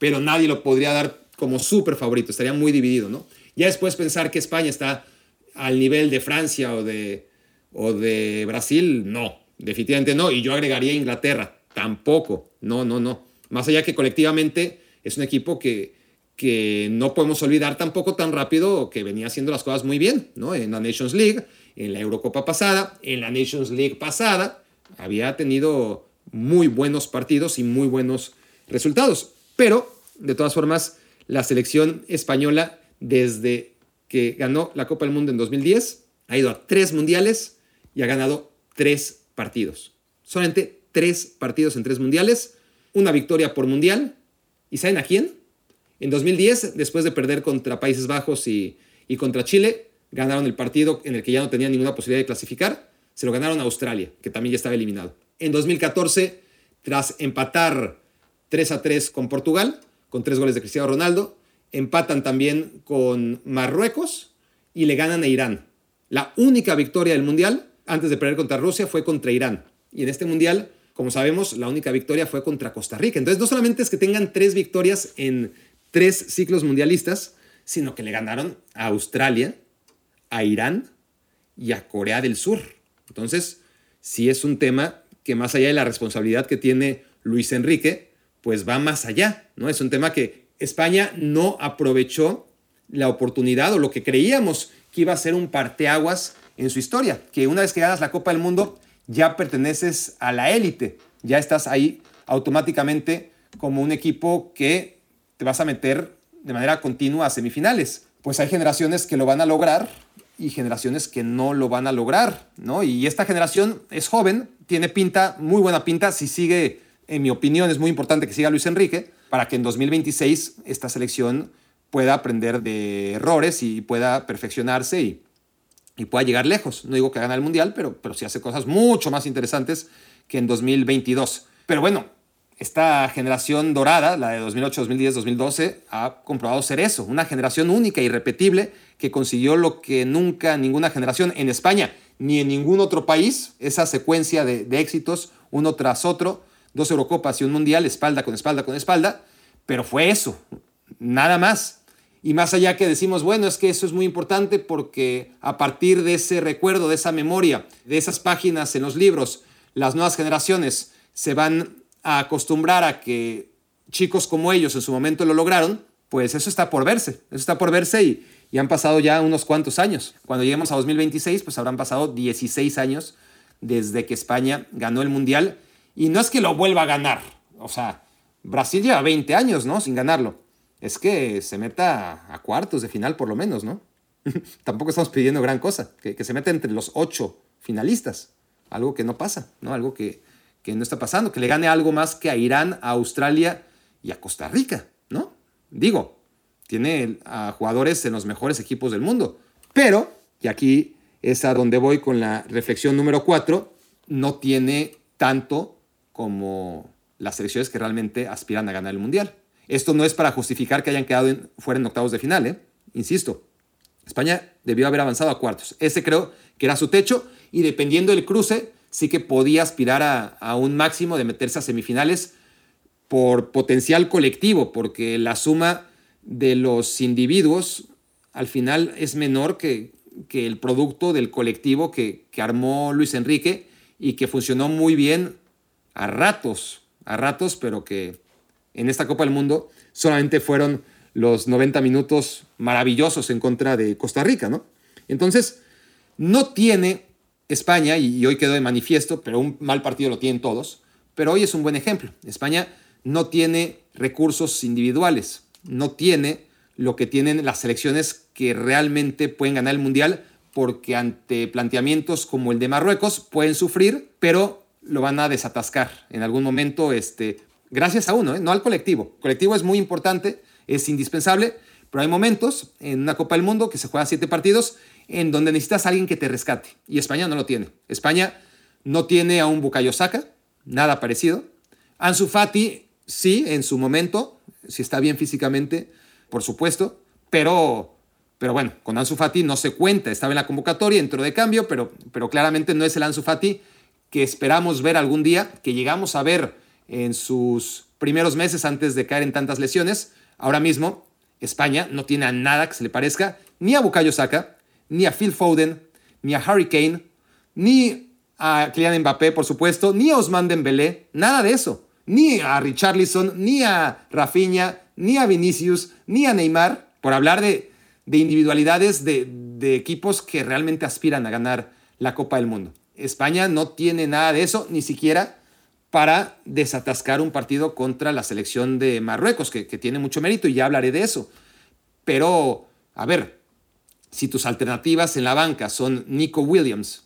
pero nadie lo podría dar como súper favorito, estaría muy dividido, ¿no? Ya después pensar que España está al nivel de Francia o de, o de Brasil, no, definitivamente no, y yo agregaría Inglaterra, tampoco, no, no, no. Más allá que colectivamente es un equipo que, que no podemos olvidar tampoco tan rápido que venía haciendo las cosas muy bien, ¿no? En la Nations League, en la Eurocopa pasada, en la Nations League pasada, había tenido muy buenos partidos y muy buenos resultados. Pero, de todas formas, la selección española, desde que ganó la Copa del Mundo en 2010, ha ido a tres mundiales y ha ganado tres partidos. Solamente tres partidos en tres mundiales, una victoria por mundial. ¿Y saben a quién? En 2010, después de perder contra Países Bajos y, contra Chile, ganaron el partido en el que ya no tenían ninguna posibilidad de clasificar. Se lo ganaron a Australia, que también ya estaba eliminado. En 2014, tras empatar 3 a 3 con Portugal, con tres goles de Cristiano Ronaldo, empatan también con Marruecos y le ganan a Irán. La única victoria del Mundial antes de perder contra Rusia fue contra Irán. Y en este Mundial, como sabemos, la única victoria fue contra Costa Rica. Entonces, no solamente es que tengan tres victorias en tres ciclos mundialistas, sino que le ganaron a Australia, a Irán y a Corea del Sur. Entonces, sí es un tema que más allá de la responsabilidad que tiene Luis Enrique, pues va más allá, ¿no? Es un tema que España no aprovechó la oportunidad o lo que creíamos que iba a ser un parteaguas en su historia, que una vez que ganas la Copa del Mundo ya perteneces a la élite, ya estás ahí automáticamente como un equipo que te vas a meter de manera continua a semifinales. Pues hay generaciones que lo van a lograr y generaciones que no lo van a lograr, ¿no? Y esta generación es joven, tiene pinta, muy buena pinta, si sigue, en mi opinión, es muy importante que siga Luis Enrique para que en 2026 esta selección pueda aprender de errores y pueda perfeccionarse y, y pueda llegar lejos. No digo que gane el Mundial, pero, pero sí hace cosas mucho más interesantes que en 2022. Pero bueno, esta generación dorada, la de 2008, 2010, 2012, ha comprobado ser eso, una generación única, y irrepetible, que consiguió lo que nunca ninguna generación en España ni en ningún otro país, esa secuencia de, éxitos uno tras otro, dos Eurocopas y un Mundial, espalda con espalda con espalda, pero fue eso, nada más. Y más allá que decimos, bueno, es que eso es muy importante porque a partir de ese recuerdo, de esa memoria, de esas páginas en los libros, las nuevas generaciones se van a acostumbrar a que chicos como ellos en su momento lo lograron, pues eso está por verse, eso está por verse y, y han pasado ya unos cuantos años. Cuando lleguemos a 2026, pues habrán pasado 16 años desde que España ganó el Mundial y no es que lo vuelva a ganar, o sea, Brasil lleva 20 años, ¿no? Sin ganarlo. Es que se meta a cuartos de final por lo menos, ¿no? <laughs> Tampoco estamos pidiendo gran cosa, que, que se meta entre los ocho finalistas, algo que no pasa, ¿no? Algo que, que no está pasando, que le gane algo más que a Irán, a Australia y a Costa Rica, ¿no? Digo, tiene a jugadores en los mejores equipos del mundo, Pero, y aquí es a donde voy con la reflexión número cuatro, no tiene tanto como las selecciones que realmente aspiran a ganar el Mundial. Esto no es para justificar que hayan quedado fuera en octavos de final, ¿eh? insisto. España debió haber avanzado a cuartos. Ese creo que era su techo y dependiendo del cruce, sí que podía aspirar a, un máximo de meterse a semifinales por potencial colectivo, porque la suma de los individuos al final es menor que, que el producto del colectivo que, armó Luis Enrique y que funcionó muy bien a ratos, a ratos, pero que en esta Copa del Mundo solamente fueron los 90 minutos maravillosos en contra de Costa Rica, ¿no? Entonces, no tiene España, y hoy quedó de manifiesto, pero un mal partido lo tienen todos, pero hoy es un buen ejemplo. España no tiene recursos individuales, no tiene lo que tienen las selecciones que realmente pueden ganar el Mundial, porque ante planteamientos como el de Marruecos pueden sufrir, pero lo van a desatascar en algún momento, este, gracias a uno, ¿eh? no al colectivo. El colectivo es muy importante, es indispensable, pero hay momentos en una Copa del Mundo que se juega siete partidos en donde necesitas a alguien que te rescate, y España no lo tiene. España no tiene a un Bukayo Saka, nada parecido. Ansu Fati sí, en su momento, si está bien físicamente, por supuesto, pero, pero bueno, con Ansu Fati no se cuenta, estaba en la convocatoria, entró de cambio, pero, pero claramente no es el Ansu Fati que esperamos ver algún día, que llegamos a ver en sus primeros meses antes de caer en tantas lesiones. Ahora mismo, España no tiene a nada que se le parezca, ni a Bukayo Saka, ni a Phil Foden, ni a Harry Kane, ni a Kylian Mbappé, por supuesto, ni a Osman Dembélé, nada de eso ni a Richarlison, ni a Rafinha, ni a Vinicius, ni a Neymar, por hablar de, individualidades de, de, equipos que realmente aspiran a ganar la Copa del Mundo. España no tiene nada de eso, ni siquiera para desatascar un partido contra la selección de Marruecos, que, tiene mucho mérito y ya hablaré de eso. Pero, a ver, si tus alternativas en la banca son Nico Williams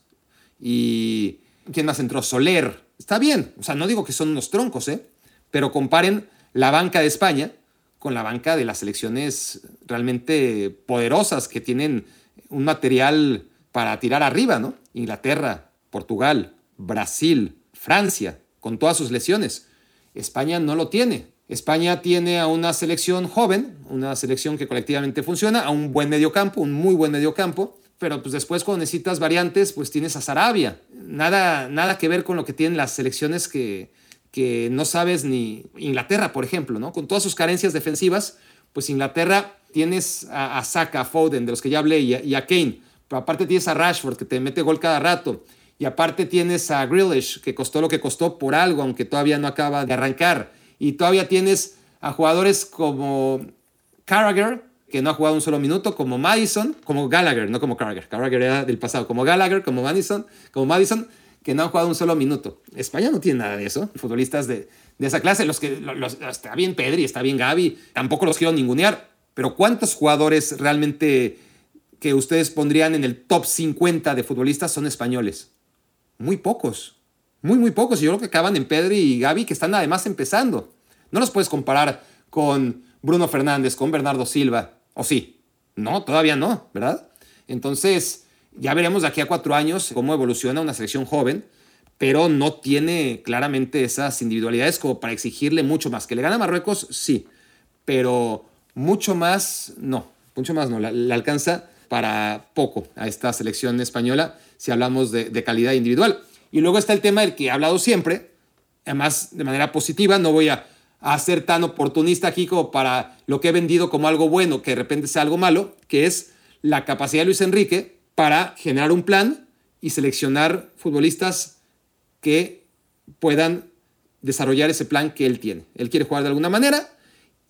y ¿quién más entró? Soler, Está bien, o sea, no digo que son unos troncos, ¿eh? Pero comparen la banca de España con la banca de las selecciones realmente poderosas que tienen un material para tirar arriba, ¿no? Inglaterra, Portugal, Brasil, Francia, con todas sus lesiones. España no lo tiene. España tiene a una selección joven, una selección que colectivamente funciona, a un buen mediocampo, un muy buen mediocampo, pero pues después cuando necesitas variantes, pues tienes a Sarabia. Nada, nada que ver con lo que tienen las selecciones que, que no sabes ni Inglaterra, por ejemplo, ¿no? Con todas sus carencias defensivas, pues Inglaterra tienes a, Saka, a Foden, de los que ya hablé, y a, Kane. Pero aparte tienes a Rashford, que te mete gol cada rato. Y aparte tienes a Grealish, que costó lo que costó por algo, aunque todavía no acaba de arrancar. Y todavía tienes a jugadores como Carragher, que no ha jugado un solo minuto, como Madison, como Gallagher, no como Carragher. Carragher era del pasado, como Gallagher, como Madison, como Madison, que no han jugado un solo minuto. España no tiene nada de eso. Futbolistas de, de esa clase, los que está bien Pedri, está bien Gaby, tampoco los quiero ningunear. Pero ¿cuántos jugadores realmente que ustedes pondrían en el top 50 de futbolistas son españoles? Muy pocos. Muy, muy pocos. Yo creo que acaban en Pedri y Gaby, que están además empezando. No los puedes comparar con Bruno Fernández, con Bernardo Silva, ¿O sí? No, todavía no, ¿verdad? Entonces, ya veremos de aquí a cuatro años cómo evoluciona una selección joven, pero no tiene claramente esas individualidades como para exigirle mucho más. Que le gana a Marruecos, sí, pero mucho más, no, mucho más no, le alcanza para poco a esta selección española si hablamos de, calidad individual. Y luego está el tema del que he hablado siempre, además de manera positiva, no voy a a ser tan oportunista aquí como para lo que he vendido como algo bueno, que de repente sea algo malo, que es la capacidad de Luis Enrique para generar un plan y seleccionar futbolistas que puedan desarrollar ese plan que él tiene. Él quiere jugar de alguna manera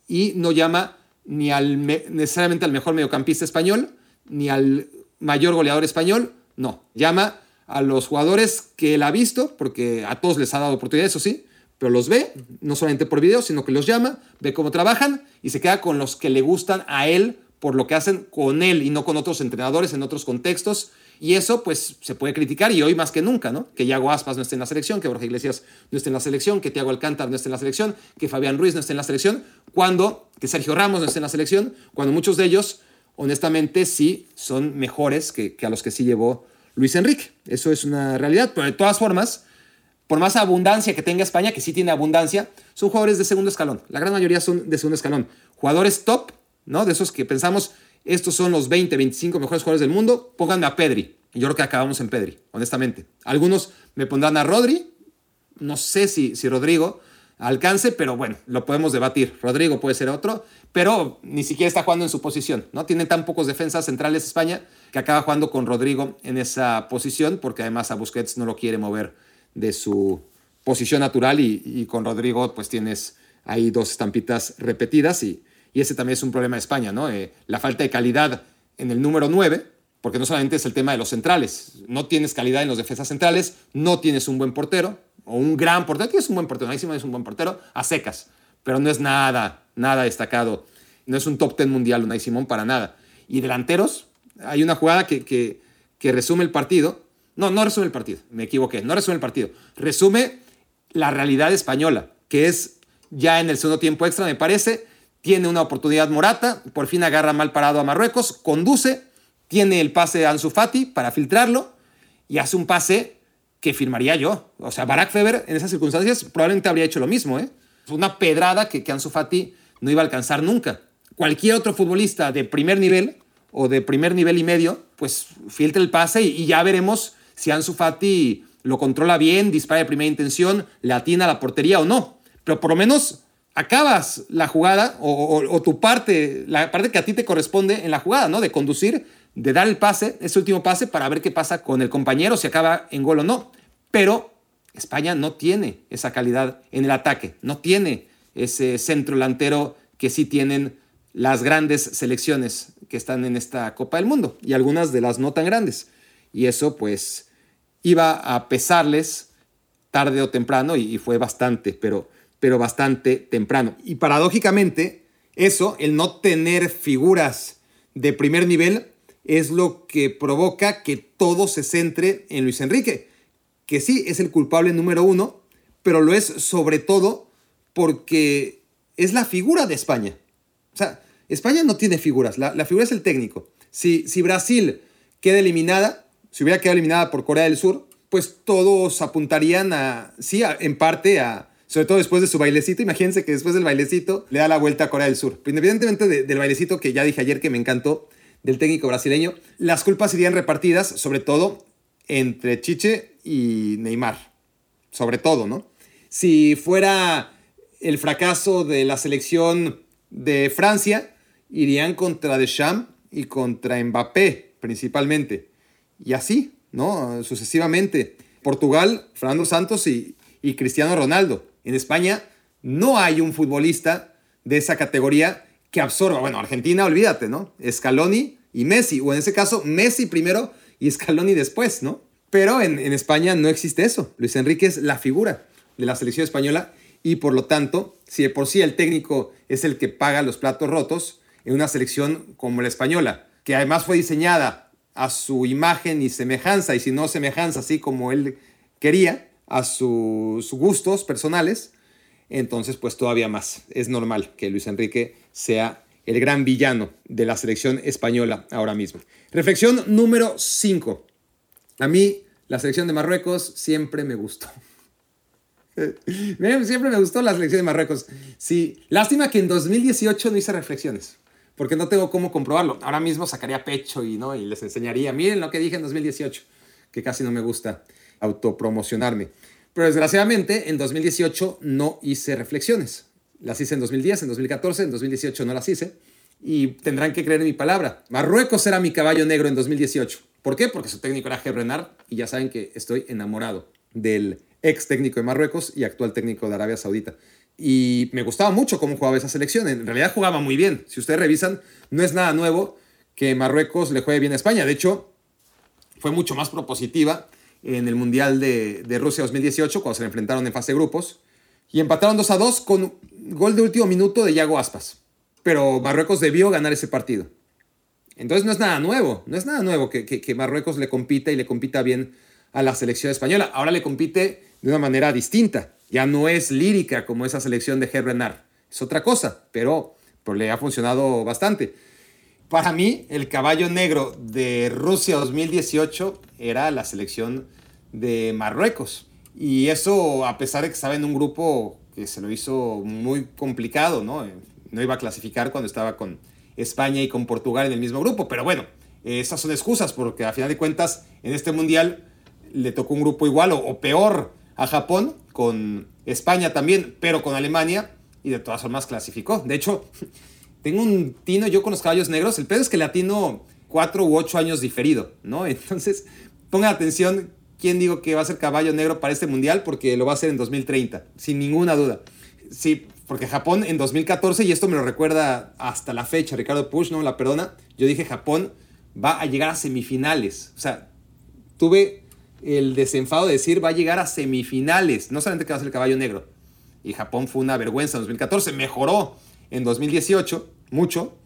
y no llama ni al necesariamente al mejor mediocampista español, ni al mayor goleador español, no, llama a los jugadores que él ha visto, porque a todos les ha dado oportunidad, eso sí, pero los ve, no solamente por video, sino que los llama, ve cómo trabajan y se queda con los que le gustan a él por lo que hacen con él y no con otros entrenadores en otros contextos. Y eso pues se puede criticar y hoy más que nunca, ¿no? Que Yago Aspas no esté en la selección, que Borja Iglesias no esté en la selección, que Tiago Alcántara no esté en la selección, que Fabián Ruiz no esté en la selección, cuando, que Sergio Ramos no esté en la selección, cuando muchos de ellos honestamente sí son mejores que, a los que sí llevó Luis Enrique. Eso es una realidad, pero de todas formas, por más abundancia que tenga España, que sí tiene abundancia, son jugadores de segundo escalón. La gran mayoría son de segundo escalón. Jugadores top, ¿no? De esos que pensamos, estos son los 20, 25 mejores jugadores del mundo, pónganme a Pedri. Yo creo que acabamos en Pedri, honestamente. Algunos me pondrán a Rodri, no sé si, si Rodrigo, alcance, pero bueno, lo podemos debatir. Rodrigo puede ser otro, pero ni siquiera está jugando en su posición, ¿no? Tiene tan pocos defensas centrales España que acaba jugando con Rodrigo en esa posición, porque además a Busquets no lo quiere mover de su posición natural y, con Rodrigo pues tienes ahí dos estampitas repetidas y, y ese también es un problema de España, ¿no? Eh, la falta de calidad en el número 9, porque no solamente es el tema de los centrales, no tienes calidad en los defensas centrales, no tienes un buen portero, o un gran portero. Tienes un buen portero, Simón es un buen portero a secas, pero no es nada, nada destacado. No es un top ten mundial Unai Simón para nada. Y delanteros, hay una jugada que, que, que resume el partido. No, no resume el partido, me equivoqué, no resume el partido. Resume la realidad española, que es ya en el segundo tiempo extra, me parece, tiene una oportunidad Morata, por fin agarra mal parado a Marruecos, conduce, tiene el pase a Ansu Fati para filtrarlo y hace un pase que firmaría yo. O sea, Barack Feber en esas circunstancias probablemente habría hecho lo mismo. ¿eh? Una pedrada que, que Ansu Fati no iba a alcanzar nunca. Cualquier otro futbolista de primer nivel o de primer nivel y medio, pues filtra el pase y, ya veremos si Ansu Fati lo controla bien, dispara de primera intención, le atina a la portería o no. Pero por lo menos acabas la jugada o, o, tu parte, la parte que a ti te corresponde en la jugada, ¿no? De conducir de dar el pase, ese último pase, para ver qué pasa con el compañero, si acaba en gol o no. Pero España no tiene esa calidad en el ataque, no tiene ese centro delantero que sí tienen las grandes selecciones que están en esta Copa del Mundo y algunas de las no tan grandes. Y eso pues iba a pesarles tarde o temprano y, fue bastante, pero, pero bastante temprano. Y paradójicamente, eso, el no tener figuras de primer nivel, es lo que provoca que todo se centre en Luis Enrique, que sí es el culpable número uno, pero lo es sobre todo porque es la figura de España. O sea, España no tiene figuras, la, figura es el técnico. Si, si Brasil queda eliminada, si hubiera quedado eliminada por Corea del Sur, pues todos apuntarían a, sí, en parte a, sobre todo después de su bailecito, imagínense que después del bailecito le da la vuelta a Corea del Sur. independientemente del bailecito que ya dije ayer que me encantó, del técnico brasileño, las culpas serían repartidas sobre todo entre Chiche y Neymar. Sobre todo, ¿no? Si fuera el fracaso de la selección de Francia, irían contra Deschamps y contra Mbappé principalmente. Y así, ¿no? Sucesivamente. Portugal, Fernando Santos y, y Cristiano Ronaldo. En España no hay un futbolista de esa categoría que absorba, bueno, Argentina, olvídate, ¿no? Scaloni y Messi, o en ese caso, Messi primero y Scaloni después, ¿no? Pero en, España no existe eso. Luis Enrique es la figura de la selección española y por lo tanto, si de por sí el técnico es el que paga los platos rotos en una selección como la española, que además fue diseñada a su imagen y semejanza, y si no semejanza, así como él quería, a sus gustos personales, entonces pues todavía más. Es normal que Luis Enrique sea el gran villano de la selección española ahora mismo. Reflexión número 5. A mí la selección de Marruecos siempre me gustó. <laughs> siempre me gustó la selección de Marruecos. Sí, lástima que en 2018 no hice reflexiones, porque no tengo cómo comprobarlo. Ahora mismo sacaría pecho y, ¿no? y les enseñaría, miren lo que dije en 2018, que casi no me gusta autopromocionarme. Pero desgraciadamente en 2018 no hice reflexiones. Las hice en 2010, en 2014, en 2018 no las hice. Y tendrán que creer en mi palabra. Marruecos era mi caballo negro en 2018. ¿Por qué? Porque su técnico era Renard y ya saben que estoy enamorado del ex técnico de Marruecos y actual técnico de Arabia Saudita. Y me gustaba mucho cómo jugaba esa selección. En realidad jugaba muy bien. Si ustedes revisan, no es nada nuevo que Marruecos le juegue bien a España. De hecho, fue mucho más propositiva en el Mundial de, de Rusia 2018 cuando se le enfrentaron en fase de grupos y empataron 2 a 2 con gol de último minuto de Yago Aspas. Pero Marruecos debió ganar ese partido. Entonces no es nada nuevo, no es nada nuevo que, que, Marruecos le compita y le compita bien a la selección española. Ahora le compite de una manera distinta. Ya no es lírica como esa selección de Renard. Es otra cosa, pero, pero le ha funcionado bastante. Para mí, el caballo negro de Rusia 2018 era la selección de Marruecos. Y eso a pesar de que estaba en un grupo que se lo hizo muy complicado, ¿no? No iba a clasificar cuando estaba con España y con Portugal en el mismo grupo. Pero bueno, esas son excusas porque a final de cuentas en este mundial le tocó un grupo igual o, peor a Japón, con España también, pero con Alemania y de todas formas clasificó. De hecho, <laughs> tengo un tino yo con los caballos negros. El pedo es que latino cuatro u ocho años diferido, ¿no? <laughs> Entonces, pongan atención quién digo que va a ser caballo negro para este mundial, porque lo va a hacer en 2030, sin ninguna duda. Sí, porque Japón en 2014, y esto me lo recuerda hasta la fecha, Ricardo Push, no la perdona, yo dije Japón va a llegar a semifinales. O sea, tuve el desenfado de decir va a llegar a semifinales, no solamente que va a ser el caballo negro. Y Japón fue una vergüenza en 2014, mejoró en 2018 mucho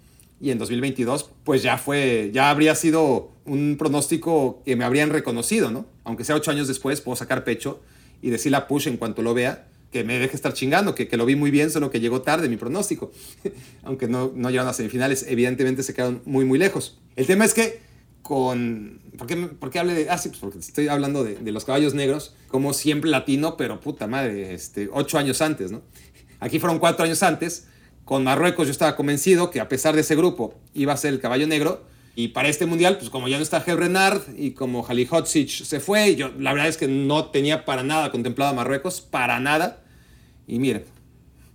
y en 2022 pues ya fue, ya habría sido un pronóstico que me habrían reconocido, ¿no? Aunque sea ocho años después, puedo sacar pecho y decirle a Push en cuanto lo vea que me deje estar chingando, que, que lo vi muy bien, solo que llegó tarde mi pronóstico. <laughs> Aunque no, no llegaron a semifinales, evidentemente se quedaron muy, muy lejos. El tema es que con... ¿Por qué, por de...? Ah, sí, pues porque estoy hablando de, de, los caballos negros, como siempre latino, pero puta madre, este, ocho años antes, ¿no? Aquí fueron cuatro años antes. Con Marruecos yo estaba convencido que a pesar de ese grupo iba a ser el caballo negro, y para este mundial, pues como ya no está Gel Renard y como Halihotzic se fue, yo la verdad es que no tenía para nada contemplado a Marruecos, para nada. Y miren,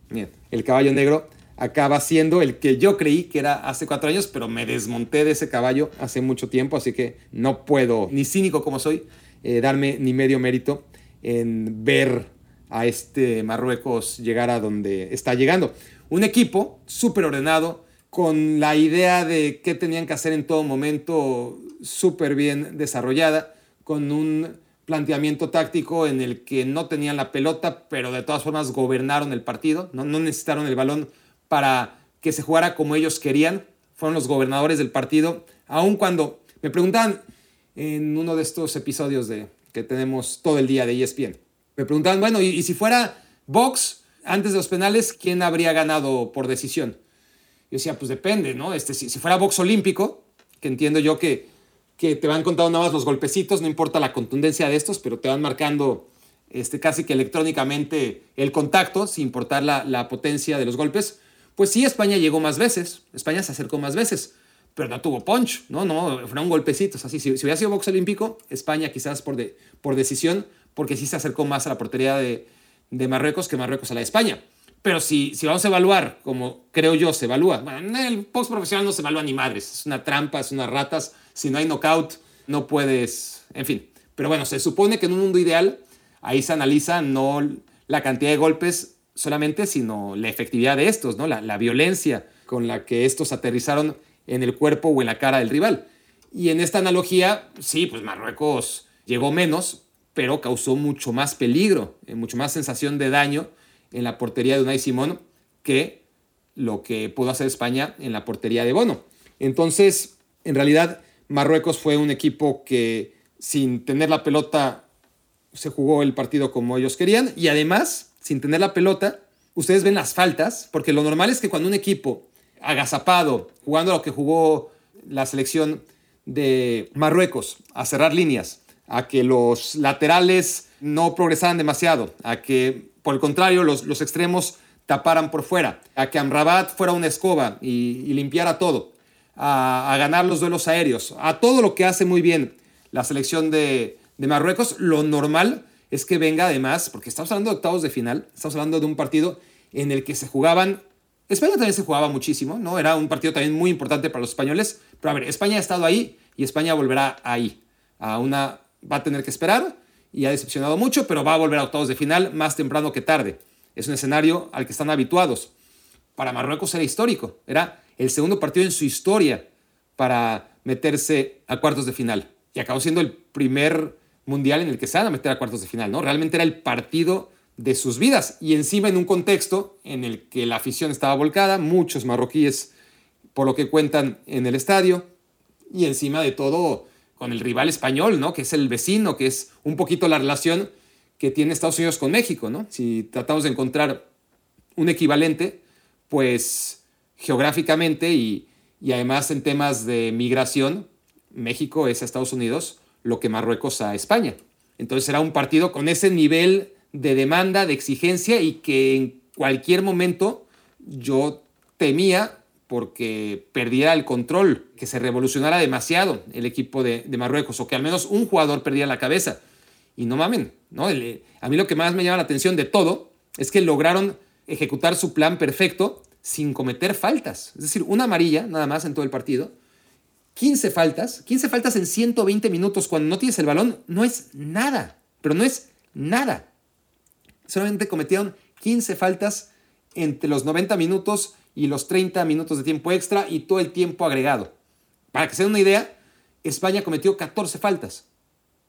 miren, el caballo negro acaba siendo el que yo creí que era hace cuatro años, pero me desmonté de ese caballo hace mucho tiempo, así que no puedo, ni cínico como soy, eh, darme ni medio mérito en ver a este Marruecos llegar a donde está llegando. Un equipo súper ordenado, con la idea de qué tenían que hacer en todo momento súper bien desarrollada, con un planteamiento táctico en el que no tenían la pelota, pero de todas formas gobernaron el partido, no, no necesitaron el balón para que se jugara como ellos querían, fueron los gobernadores del partido, aun cuando me preguntaban en uno de estos episodios de, que tenemos todo el día de ESPN, me preguntaban, bueno, y, y si fuera Box antes de los penales, ¿quién habría ganado por decisión? Yo decía, pues depende, ¿no? Este, si, si fuera box olímpico, que entiendo yo que, que te van contando nada más los golpecitos, no importa la contundencia de estos, pero te van marcando este, casi que electrónicamente el contacto, sin importar la, la potencia de los golpes. Pues sí, España llegó más veces, España se acercó más veces, pero no tuvo punch, ¿no? No, fueron golpecitos. Así, si, si hubiera sido box olímpico, España quizás por, de, por decisión, porque sí se acercó más a la portería de, de Marruecos que Marruecos a la de España. Pero si, si vamos a evaluar, como creo yo se evalúa, bueno, el post profesional no se evalúa ni madres, es una trampa, es unas ratas, si no hay knockout no puedes, en fin. Pero bueno, se supone que en un mundo ideal ahí se analiza no la cantidad de golpes solamente, sino la efectividad de estos, ¿no? la, la violencia con la que estos aterrizaron en el cuerpo o en la cara del rival. Y en esta analogía, sí, pues Marruecos llegó menos, pero causó mucho más peligro, eh, mucho más sensación de daño en la portería de Unai Simón que lo que pudo hacer España en la portería de Bono. Entonces, en realidad, Marruecos fue un equipo que sin tener la pelota se jugó el partido como ellos querían y además, sin tener la pelota, ustedes ven las faltas, porque lo normal es que cuando un equipo agazapado, jugando lo que jugó la selección de Marruecos, a cerrar líneas, a que los laterales no progresaran demasiado, a que por el contrario, los, los extremos taparan por fuera, a que Amrabat fuera una escoba y, limpiara todo, a, ganar los duelos aéreos, a todo lo que hace muy bien la selección de, de Marruecos, lo normal es que venga además, porque estamos hablando de octavos de final, estamos hablando de un partido en el que se jugaban, España también se jugaba muchísimo, ¿no? Era un partido también muy importante para los españoles, pero a ver, España ha estado ahí y España volverá ahí, a una, va a tener que esperar, y ha decepcionado mucho, pero va a volver a octavos de final más temprano que tarde. Es un escenario al que están habituados. Para Marruecos era histórico, era el segundo partido en su historia para meterse a cuartos de final. Y acabó siendo el primer mundial en el que se van a meter a cuartos de final, ¿no? Realmente era el partido de sus vidas y encima en un contexto en el que la afición estaba volcada, muchos marroquíes por lo que cuentan en el estadio y encima de todo con el rival español, ¿no? Que es el vecino, que es un poquito la relación que tiene Estados Unidos con México, ¿no? Si tratamos de encontrar un equivalente, pues geográficamente y, y además en temas de migración, México es a Estados Unidos lo que Marruecos a España. Entonces era un partido con ese nivel de demanda, de exigencia y que en cualquier momento yo temía porque perdiera el control, que se revolucionara demasiado el equipo de, Marruecos o que al menos un jugador perdiera la cabeza. Y no mamen, ¿no? a mí lo que más me llama la atención de todo es que lograron ejecutar su plan perfecto sin cometer faltas. Es decir, una amarilla nada más en todo el partido. 15 faltas, 15 faltas en 120 minutos cuando no tienes el balón, no es nada, pero no es nada. Solamente cometieron 15 faltas entre los 90 minutos y los 30 minutos de tiempo extra y todo el tiempo agregado. Para que se den una idea, España cometió 14 faltas.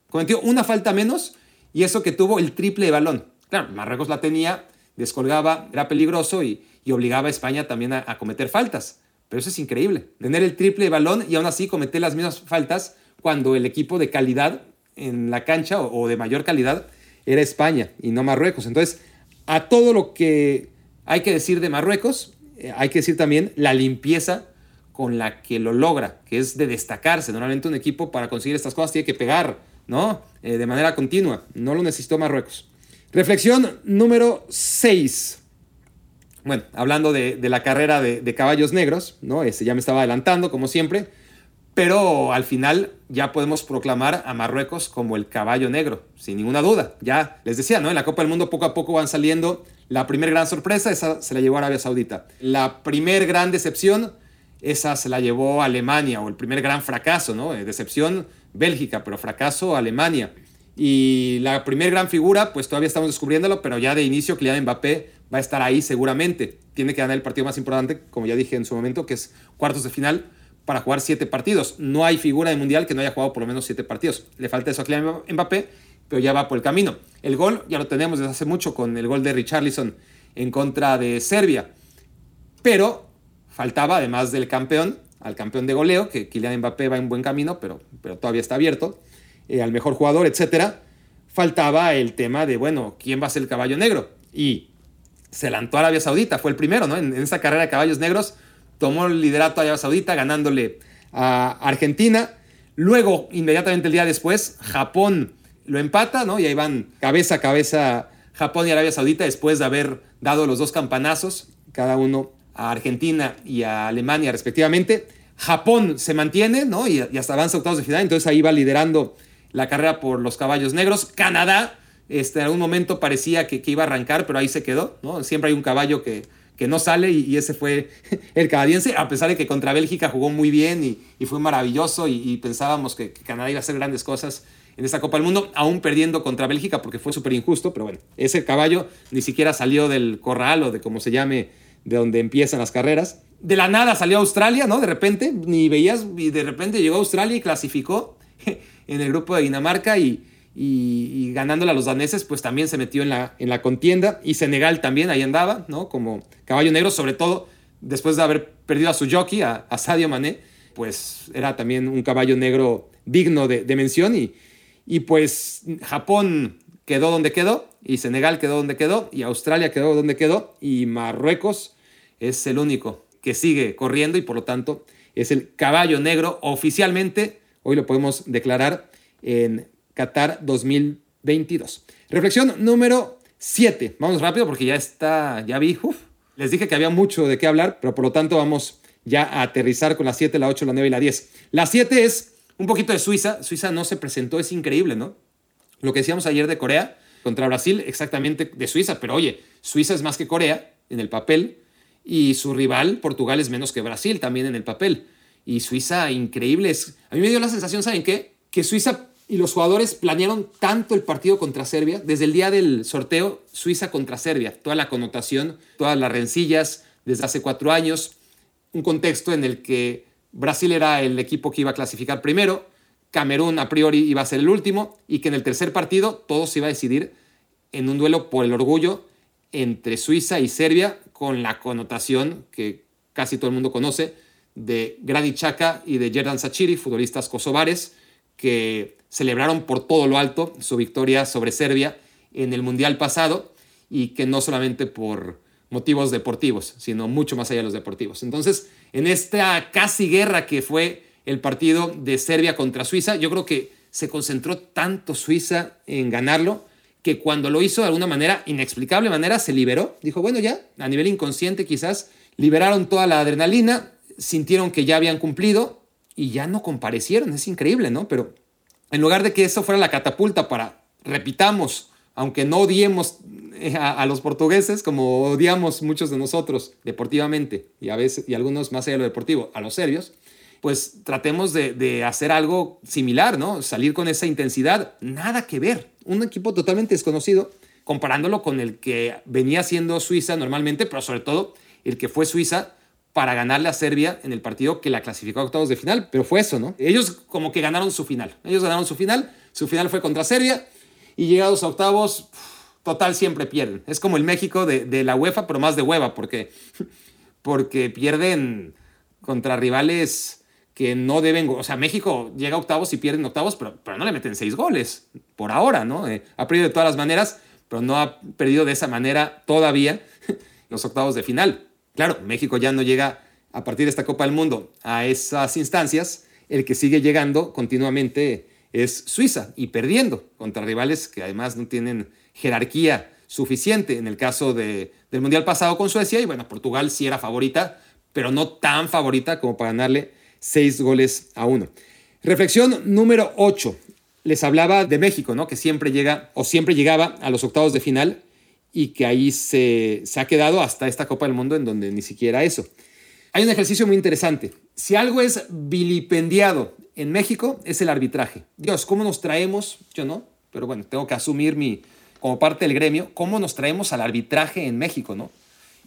Cometió una falta menos y eso que tuvo el triple de balón. Claro, Marruecos la tenía, descolgaba, era peligroso y, obligaba a España también a, cometer faltas. Pero eso es increíble. Tener el triple de balón y aún así cometer las mismas faltas cuando el equipo de calidad en la cancha o, o de mayor calidad era España y no Marruecos. Entonces, a todo lo que hay que decir de Marruecos, eh, hay que decir también la limpieza con la que lo logra, que es de destacarse. Normalmente un equipo para conseguir estas cosas tiene que pegar, ¿no? Eh, de manera continua. No lo necesitó Marruecos. Reflexión número 6. Bueno, hablando de, la carrera de, caballos negros, ¿no? Ese ya me estaba adelantando, como siempre, pero al final ya podemos proclamar a Marruecos como el caballo negro, sin ninguna duda. Ya les decía, ¿no? En la Copa del Mundo poco a poco van saliendo la primera gran sorpresa, esa se la llevó Arabia Saudita. La primer gran decepción, esa se la llevó Alemania, o el primer gran fracaso, ¿no? Eh, decepción Bélgica, pero fracaso Alemania. Y la primer gran figura, pues todavía estamos descubriéndolo, pero ya de inicio Kylian Mbappé va a estar ahí seguramente. Tiene que ganar el partido más importante, como ya dije en su momento, que es cuartos de final para jugar siete partidos. No hay figura de mundial que no haya jugado por lo menos siete partidos. Le falta eso a Kylian Mbappé pero ya va por el camino. El gol ya lo tenemos desde hace mucho con el gol de Richarlison en contra de Serbia. Pero faltaba, además del campeón, al campeón de goleo, que Kylian Mbappé va en buen camino, pero, pero todavía está abierto, eh, al mejor jugador, etc. Faltaba el tema de, bueno, ¿quién va a ser el caballo negro? Y se lanzó a Arabia Saudita, fue el primero, ¿no? En, esa carrera de caballos negros, tomó el liderato Arabia Saudita, ganándole a Argentina. Luego, inmediatamente el día después, Japón lo empata, ¿no? Y ahí van cabeza a cabeza Japón y Arabia Saudita después de haber dado los dos campanazos, cada uno a Argentina y a Alemania respectivamente. Japón se mantiene, ¿no? Y, hasta avanza octavos de final, entonces ahí va liderando la carrera por los caballos negros. Canadá, este, en algún momento parecía que, iba a arrancar, pero ahí se quedó, ¿no? Siempre hay un caballo que, que no sale y, ese fue <laughs> el canadiense, a pesar de que contra Bélgica jugó muy bien y, fue maravilloso y, pensábamos que, que Canadá iba a hacer grandes cosas en esta Copa del Mundo, aún perdiendo contra Bélgica porque fue súper injusto, pero bueno, ese caballo ni siquiera salió del corral o de como se llame, de donde empiezan las carreras. De la nada salió a Australia, ¿no? De repente, ni veías, y de repente llegó a Australia y clasificó <laughs> en el grupo de Dinamarca y, y, ganándola a los daneses, pues también se metió en la, en la contienda. Y Senegal también ahí andaba, ¿no? Como caballo negro, sobre todo después de haber perdido a su jockey, a, Sadio Mané, pues era también un caballo negro digno de, de mención y, y pues Japón quedó donde quedó, y Senegal quedó donde quedó, y Australia quedó donde quedó, y Marruecos es el único que sigue corriendo y por lo tanto es el caballo negro oficialmente, hoy lo podemos declarar en Qatar 2022. Reflexión número 7. Vamos rápido porque ya está, ya vi, les dije que había mucho de qué hablar, pero por lo tanto vamos ya a aterrizar con la 7, la 8, la 9 y la 10. La 7 es un poquito de Suiza. Suiza no se presentó, es increíble, ¿no? Lo que decíamos ayer de Corea contra Brasil, exactamente de Suiza, pero oye, Suiza es más que Corea en el papel y su rival, Portugal, es menos que Brasil también en el papel. Y Suiza, increíble. a mí me dio la sensación, ¿saben qué? Que Suiza y los jugadores planearon tanto el partido contra Serbia, desde el día del sorteo, Suiza contra Serbia, toda la connotación, todas las rencillas desde hace cuatro años, un contexto en el que Brasil era el equipo que iba a clasificar primero, Camerún a priori iba a ser el último y que en el tercer partido todo se iba a decidir en un duelo por el orgullo entre Suiza y Serbia con la connotación que casi todo el mundo conoce de Granit Xhaka y de Jerdan Sachiri, futbolistas kosovares que celebraron por todo lo alto su victoria sobre Serbia en el Mundial pasado y que no solamente por, motivos deportivos, sino mucho más allá de los deportivos. Entonces, en esta casi guerra que fue el partido de Serbia contra Suiza, yo creo que se concentró tanto Suiza en ganarlo que cuando lo hizo de alguna manera, inexplicable manera, se liberó. Dijo, bueno, ya, a nivel inconsciente quizás, liberaron toda la adrenalina, sintieron que ya habían cumplido y ya no comparecieron. Es increíble, ¿no? Pero en lugar de que eso fuera la catapulta para, repitamos, aunque no odiemos eh, a, los portugueses como odiamos muchos de nosotros deportivamente y a veces y algunos más allá de lo deportivo, a los serbios, pues tratemos de, hacer algo similar, ¿no? Salir con esa intensidad, nada que ver. Un equipo totalmente desconocido, comparándolo con el que venía siendo Suiza normalmente, pero sobre todo el que fue Suiza para ganarle a Serbia en el partido que la clasificó a octavos de final. Pero fue eso, ¿no? Ellos como que ganaron su final. Ellos ganaron su final. Su final fue contra Serbia y llegados a octavos, total, siempre pierden. Es como el México de, de la UEFA, pero más de hueva, porque, <laughs> porque pierden contra rivales que no deben, o sea, México llega a octavos y pierden octavos, pero, pero no le meten seis goles, por ahora, ¿no? Eh, ha perdido de todas las maneras, pero no ha perdido de esa manera todavía <laughs> los octavos de final. Claro, México ya no llega a partir de esta Copa del Mundo a esas instancias, el que sigue llegando continuamente es Suiza y perdiendo contra rivales que además no tienen jerarquía suficiente. En el caso de, del Mundial pasado con Suecia, y bueno, Portugal sí era favorita, pero no tan favorita como para ganarle seis goles a uno. Reflexión número 8. Les hablaba de México, ¿no? Que siempre llega o siempre llegaba a los octavos de final y que ahí se, se ha quedado hasta esta Copa del Mundo en donde ni siquiera eso. Hay un ejercicio muy interesante. Si algo es vilipendiado en México es el arbitraje. Dios, ¿cómo nos traemos? Yo no, pero bueno, tengo que asumir mi, como parte del gremio, cómo nos traemos al arbitraje en México, ¿no?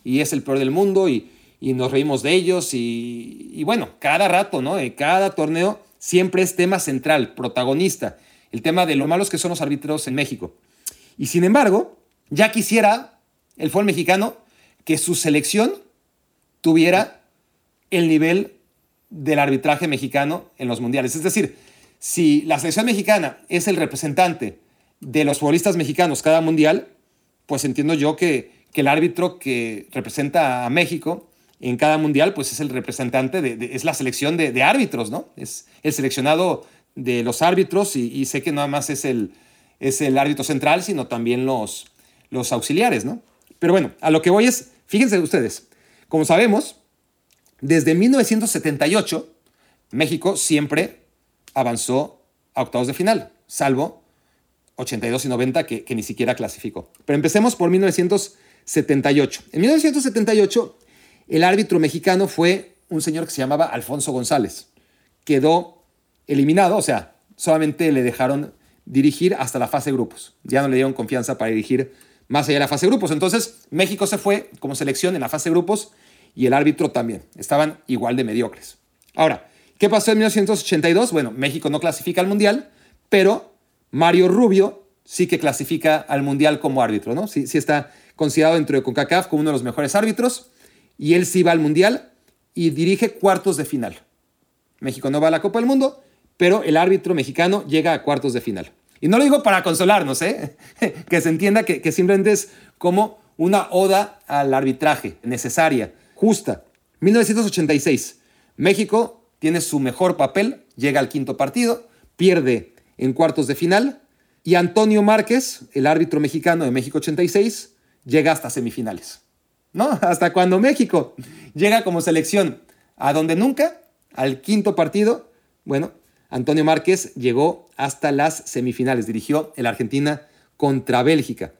Y es el peor del mundo y, y nos reímos de ellos y, bueno, cada rato, ¿no? De cada torneo siempre es tema central, protagonista, el tema de lo malos que son los árbitros en México. Y sin embargo, ya quisiera el fútbol mexicano que su selección tuviera el nivel del arbitraje mexicano en los mundiales. Es decir, si la selección mexicana es el representante de los futbolistas mexicanos cada mundial, pues entiendo yo que, que el árbitro que representa a México en cada mundial, pues es el representante, de, es la selección de, árbitros, ¿no? Es el seleccionado de los árbitros y, sé que no nada más es el, es el árbitro central, sino también los, los auxiliares, ¿no? Pero bueno, a lo que voy es, fíjense ustedes, como sabemos, desde 1978, México siempre avanzó a octavos de final, salvo 82 y 90 que, que ni siquiera clasificó. Pero empecemos por 1978. En 1978 el árbitro mexicano fue un señor que se llamaba Alfonso González. Quedó eliminado, o sea, solamente le dejaron dirigir hasta la fase de grupos. Ya no le dieron confianza para dirigir más allá de la fase de grupos. Entonces, México se fue como selección en la fase de grupos y el árbitro también. Estaban igual de mediocres. Ahora, ¿qué pasó en 1982? Bueno, México no clasifica al Mundial, pero Mario Rubio sí que clasifica al Mundial como árbitro, ¿no? Sí, sí está considerado dentro de CONCACAF como uno de los mejores árbitros y él sí va al Mundial y dirige cuartos de final. México no va a la Copa del Mundo, pero el árbitro mexicano llega a cuartos de final. Y no lo digo para consolarnos, ¿eh? <laughs> que se entienda que, que simplemente es como una oda al arbitraje necesaria, justa. 1986, México tiene su mejor papel, llega al quinto partido, pierde en cuartos de final y Antonio Márquez, el árbitro mexicano de México 86, llega hasta semifinales. ¿no? Hasta cuando México llega como selección a donde nunca, al quinto partido, bueno, Antonio Márquez llegó hasta las semifinales, dirigió el Argentina contra Bélgica.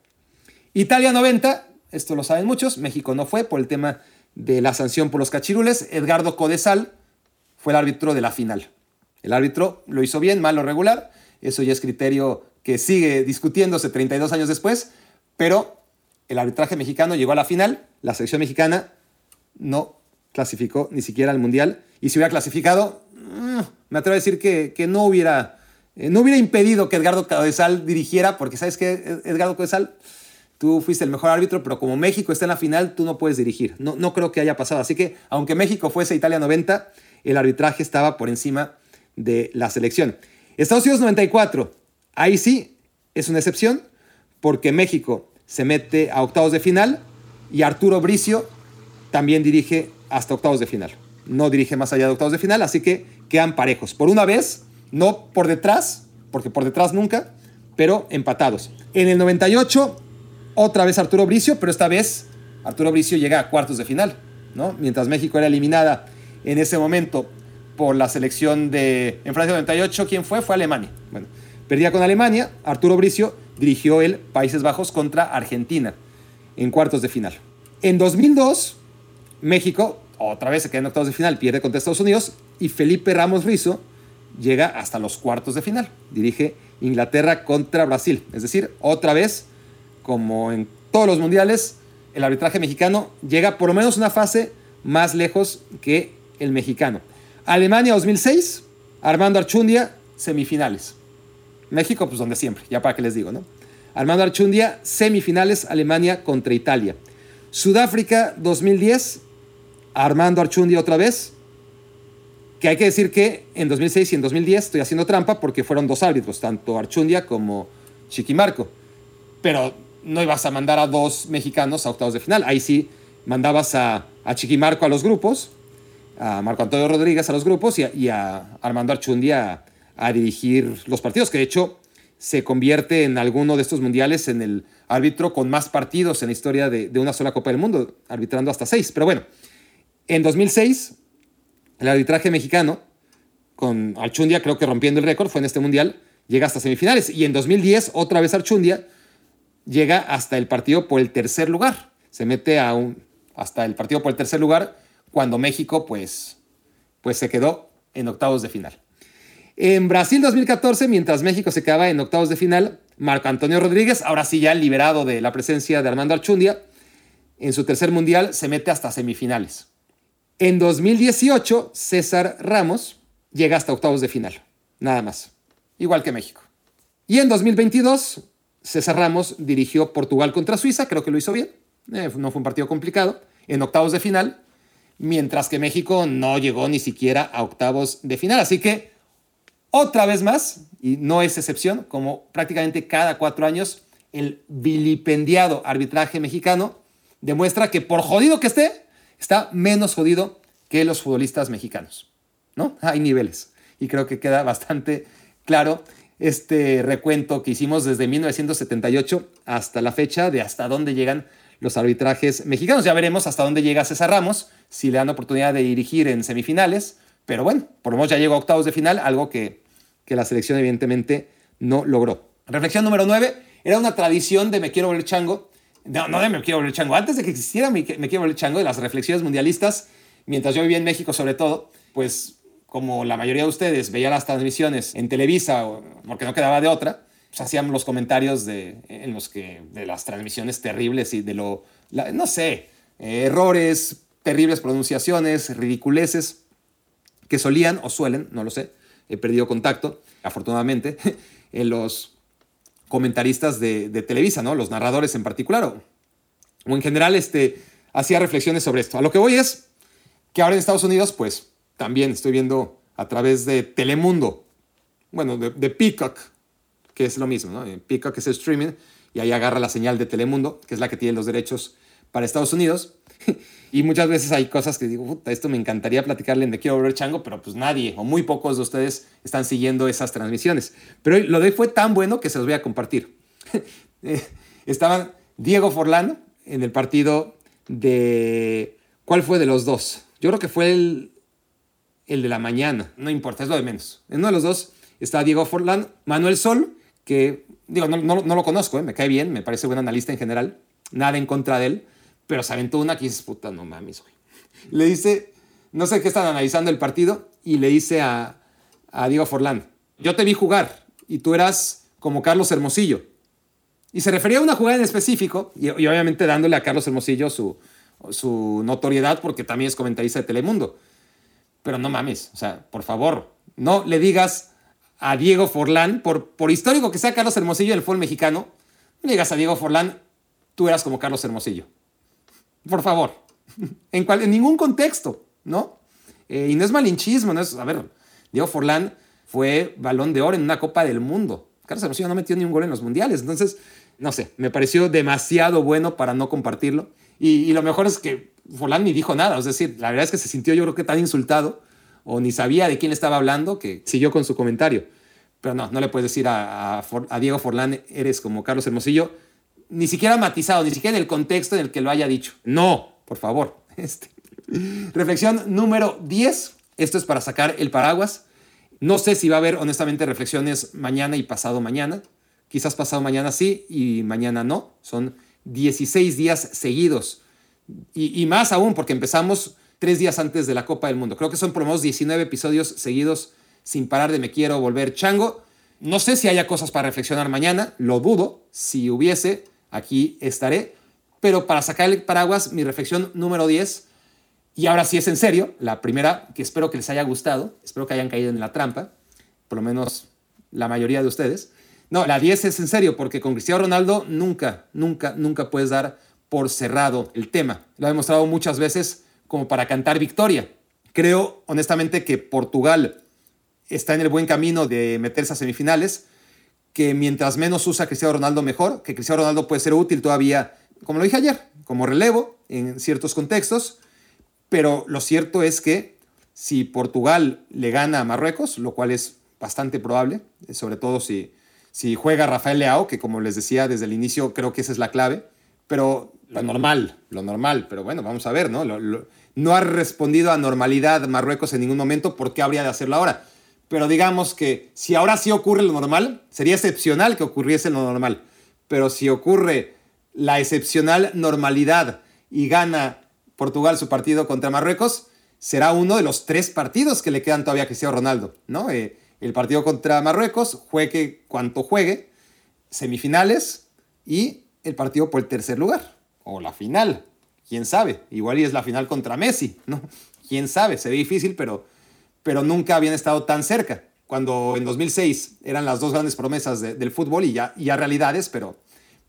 Italia 90, esto lo saben muchos, México no fue por el tema de la sanción por los cachirules, Edgardo Codesal fue el árbitro de la final. El árbitro lo hizo bien, mal o regular, eso ya es criterio que sigue discutiéndose 32 años después, pero el arbitraje mexicano llegó a la final, la selección mexicana no clasificó ni siquiera al Mundial, y si hubiera clasificado, mm, me atrevo a decir que, no, hubiera, eh, no hubiera impedido que Edgardo Codesal dirigiera, porque sabes que Edgardo Codesal, tú fuiste el mejor árbitro, pero como México está en la final, tú no puedes dirigir. No, no creo que haya pasado. Así que, aunque México fuese Italia 90, el arbitraje estaba por encima de la selección. Estados Unidos 94, ahí sí es una excepción, porque México se mete a octavos de final Y Arturo Bricio también dirige hasta octavos de final. No dirige más allá de octavos de final, así que quedan parejos. Por una vez, no por detrás, porque por detrás nunca, pero empatados. En el 98, otra vez Arturo Bricio, pero esta vez Arturo Bricio llega a cuartos de final, ¿no? Mientras México era eliminada en ese momento por la selección de... En Francia 98, ¿quién fue? Fue Alemania. Bueno, perdía con Alemania, Arturo Bricio dirigió el Países Bajos contra Argentina en cuartos de final. En 2002, México otra vez se queda en octavos de final, pierde contra Estados Unidos y Felipe Ramos Rizo llega hasta los cuartos de final. Dirige Inglaterra contra Brasil. Es decir, otra vez, como en todos los mundiales, el arbitraje mexicano llega por lo menos una fase más lejos que el mexicano. Alemania 2006, Armando Archundia, semifinales. México, pues donde siempre, ya para qué les digo, ¿no? Armando Archundia, semifinales, Alemania contra Italia. Sudáfrica 2010, Armando Archundia otra vez, que hay que decir que en 2006 y en 2010 estoy haciendo trampa porque fueron dos árbitros, tanto Archundia como Chiquimarco. Pero no ibas a mandar a dos mexicanos a octavos de final. Ahí sí mandabas a, Chiquimarco a los grupos, a Marco Antonio Rodríguez a los grupos y a, Armando Archundia a, dirigir los partidos, que de hecho se convierte en alguno de estos mundiales en el árbitro con más partidos en la historia de, de una sola Copa del Mundo, arbitrando hasta seis. Pero bueno, en 2006, el arbitraje mexicano, con Archundia creo que rompiendo el récord, fue en este mundial, llega hasta semifinales. Y en 2010, otra vez Archundia llega hasta el partido por el tercer lugar. Se mete a un, hasta el partido por el tercer lugar cuando México pues, pues se quedó en octavos de final. En Brasil 2014, mientras México se quedaba en octavos de final, Marco Antonio Rodríguez, ahora sí ya liberado de la presencia de Armando Archundia, en su tercer mundial se mete hasta semifinales. En 2018, César Ramos llega hasta octavos de final, nada más, igual que México. Y en 2022, César Ramos dirigió Portugal contra Suiza, creo que lo hizo bien, eh, no fue un partido complicado, en octavos de final, mientras que México no llegó ni siquiera a octavos de final. Así que, otra vez más, y no es excepción, como prácticamente cada cuatro años, el vilipendiado arbitraje mexicano demuestra que por jodido que esté, está menos jodido que los futbolistas mexicanos. ¿no? Hay niveles. Y creo que queda bastante claro este recuento que hicimos desde 1978 hasta la fecha de hasta dónde llegan los arbitrajes mexicanos. Ya veremos hasta dónde llega César Ramos, si le dan oportunidad de dirigir en semifinales. Pero bueno, por lo menos ya llegó a octavos de final, algo que, que la selección evidentemente no logró. Reflexión número 9. Era una tradición de Me Quiero Volver Chango no, de Me Quiero Volver Chango, antes de que existiera Me, me Quiero Volver Chango, de las reflexiones mundialistas, mientras yo vivía en México sobre todo, pues como la mayoría de ustedes veía las transmisiones en Televisa, porque no quedaba de otra, pues hacían los comentarios de, en los que, de las transmisiones terribles y de lo, no sé, errores, terribles pronunciaciones, ridiculeces, que solían o suelen, no lo sé, he perdido contacto, afortunadamente, <laughs> en los comentaristas de, Televisa, ¿no? Los narradores en particular, o, en general, este, hacía reflexiones sobre esto. A lo que voy es que ahora en Estados Unidos, pues también estoy viendo a través de Telemundo, bueno, de, Peacock, que es lo mismo, ¿no? Peacock es streaming y ahí agarra la señal de Telemundo, que es la que tiene los derechos para Estados Unidos. <laughs> y muchas veces hay cosas que digo, puta, esto me encantaría platicarle en De Quiero Volver Chango, pero pues nadie o muy pocos de ustedes están siguiendo esas transmisiones. Pero lo de hoy fue tan bueno que se los voy a compartir. <laughs> Eh, estaban Diego Forlán en el partido de... ¿Cuál fue de los dos? Yo creo que fue el, el de la mañana, no importa, es lo de menos. En uno de los dos está Diego Forlán, Manuel Sol, que digo, no, no, lo conozco, eh, me cae bien, me parece buen analista en general, nada en contra de él, pero se aventó una que dices, puta, no mames, güey. Le dice, no sé qué están analizando el partido, y le dice a, a Diego Forlán, yo te vi jugar y tú eras como Carlos Hermosillo. Y se refería a una jugada en específico, y, obviamente dándole a Carlos Hermosillo su, su notoriedad porque también es comentarista de Telemundo. Pero no mames, o sea, por favor, no le digas a Diego Forlán, por, por histórico que sea Carlos Hermosillo en el fútbol mexicano, no digas a Diego Forlán, tú eras como Carlos Hermosillo. Por favor. <laughs> En, cual, ningún contexto, ¿no? Eh, y no es malinchismo, no es. A ver, Diego Forlán fue balón de oro en una Copa del Mundo. Carlos Hermosillo no metió ni un gol en los mundiales. Entonces, no sé, me pareció demasiado bueno para no compartirlo. Y, lo mejor es que Forlán ni dijo nada. Es decir, la verdad es que se sintió yo creo que tan insultado o ni sabía de quién estaba hablando que siguió con su comentario. Pero no, no le puedes decir a, a Diego Forlán, eres como Carlos Hermosillo, ni siquiera matizado, ni siquiera en el contexto en el que lo haya dicho. No, por favor. <laughs> Este. Reflexión número 10. Esto es para sacar el paraguas. No sé si va a haber, honestamente, reflexiones mañana y pasado mañana. Quizás pasado mañana sí y mañana no. Son 16 días seguidos. Y, y, más aún porque empezamos tres días antes de la Copa del Mundo. Creo que son por lo menos 19 episodios seguidos sin parar de Me Quiero Volver Chango. No sé si haya cosas para reflexionar mañana, lo dudo. Si hubiese, aquí estaré. Pero para sacar el paraguas, mi reflexión número 10, y ahora sí es en serio, la primera, que espero que les haya gustado, espero que hayan caído en la trampa, por lo menos la mayoría de ustedes. No, la 10 es en serio, porque con Cristiano Ronaldo nunca, nunca, nunca puedes dar por cerrado el tema. Lo ha demostrado muchas veces como para cantar victoria. Creo honestamente que Portugal está en el buen camino de meterse a semifinales que mientras menos usa Cristiano Ronaldo mejor, que Cristiano Ronaldo puede ser útil todavía, como lo dije ayer, como relevo en ciertos contextos, pero lo cierto es que si Portugal le gana a Marruecos, lo cual es bastante probable, sobre todo si, si juega Rafael Leao, que como les decía desde el inicio, creo que esa es la clave, pero lo normal, lo normal, pero bueno, vamos a ver, ¿no? No ha respondido a normalidad Marruecos en ningún momento, ¿por qué habría de hacerlo ahora? pero digamos que si ahora sí ocurre lo normal, sería excepcional que ocurriese lo normal. Pero si ocurre la excepcional normalidad y gana Portugal su partido contra Marruecos, será uno de los tres partidos que le quedan todavía a Cristiano Ronaldo. ¿no? Eh, el partido contra Marruecos, juegue cuanto juegue, semifinales y el partido por el tercer lugar, o la final, quién sabe, igual y es la final contra Messi, ¿no? Quién sabe, se ve difícil, pero pero nunca habían estado tan cerca. Cuando en 2006 eran las dos grandes promesas del fútbol y ya, ya realidades, pero,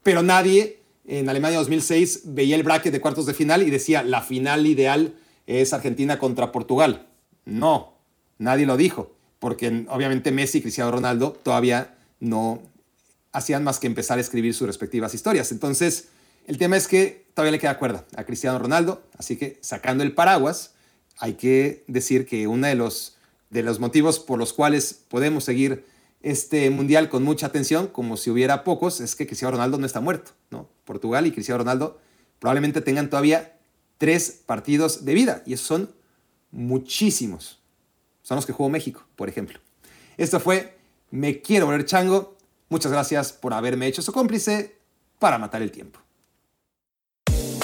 pero nadie en Alemania 2006 veía el bracket de cuartos de final y decía la final ideal es Argentina contra Portugal. No, nadie lo dijo, porque obviamente Messi y Cristiano Ronaldo todavía no hacían más que empezar a escribir sus respectivas historias. Entonces, el tema es que todavía le queda cuerda a Cristiano Ronaldo, así que sacando el paraguas, hay que decir que uno de los, de los motivos por los cuales podemos seguir este mundial con mucha atención, como si hubiera pocos, es que Cristiano Ronaldo no está muerto. ¿no? Portugal y Cristiano Ronaldo probablemente tengan todavía tres partidos de vida, y esos son muchísimos. Son los que jugó México, por ejemplo. Esto fue Me Quiero Volver Chango. Muchas gracias por haberme hecho su cómplice para matar el tiempo.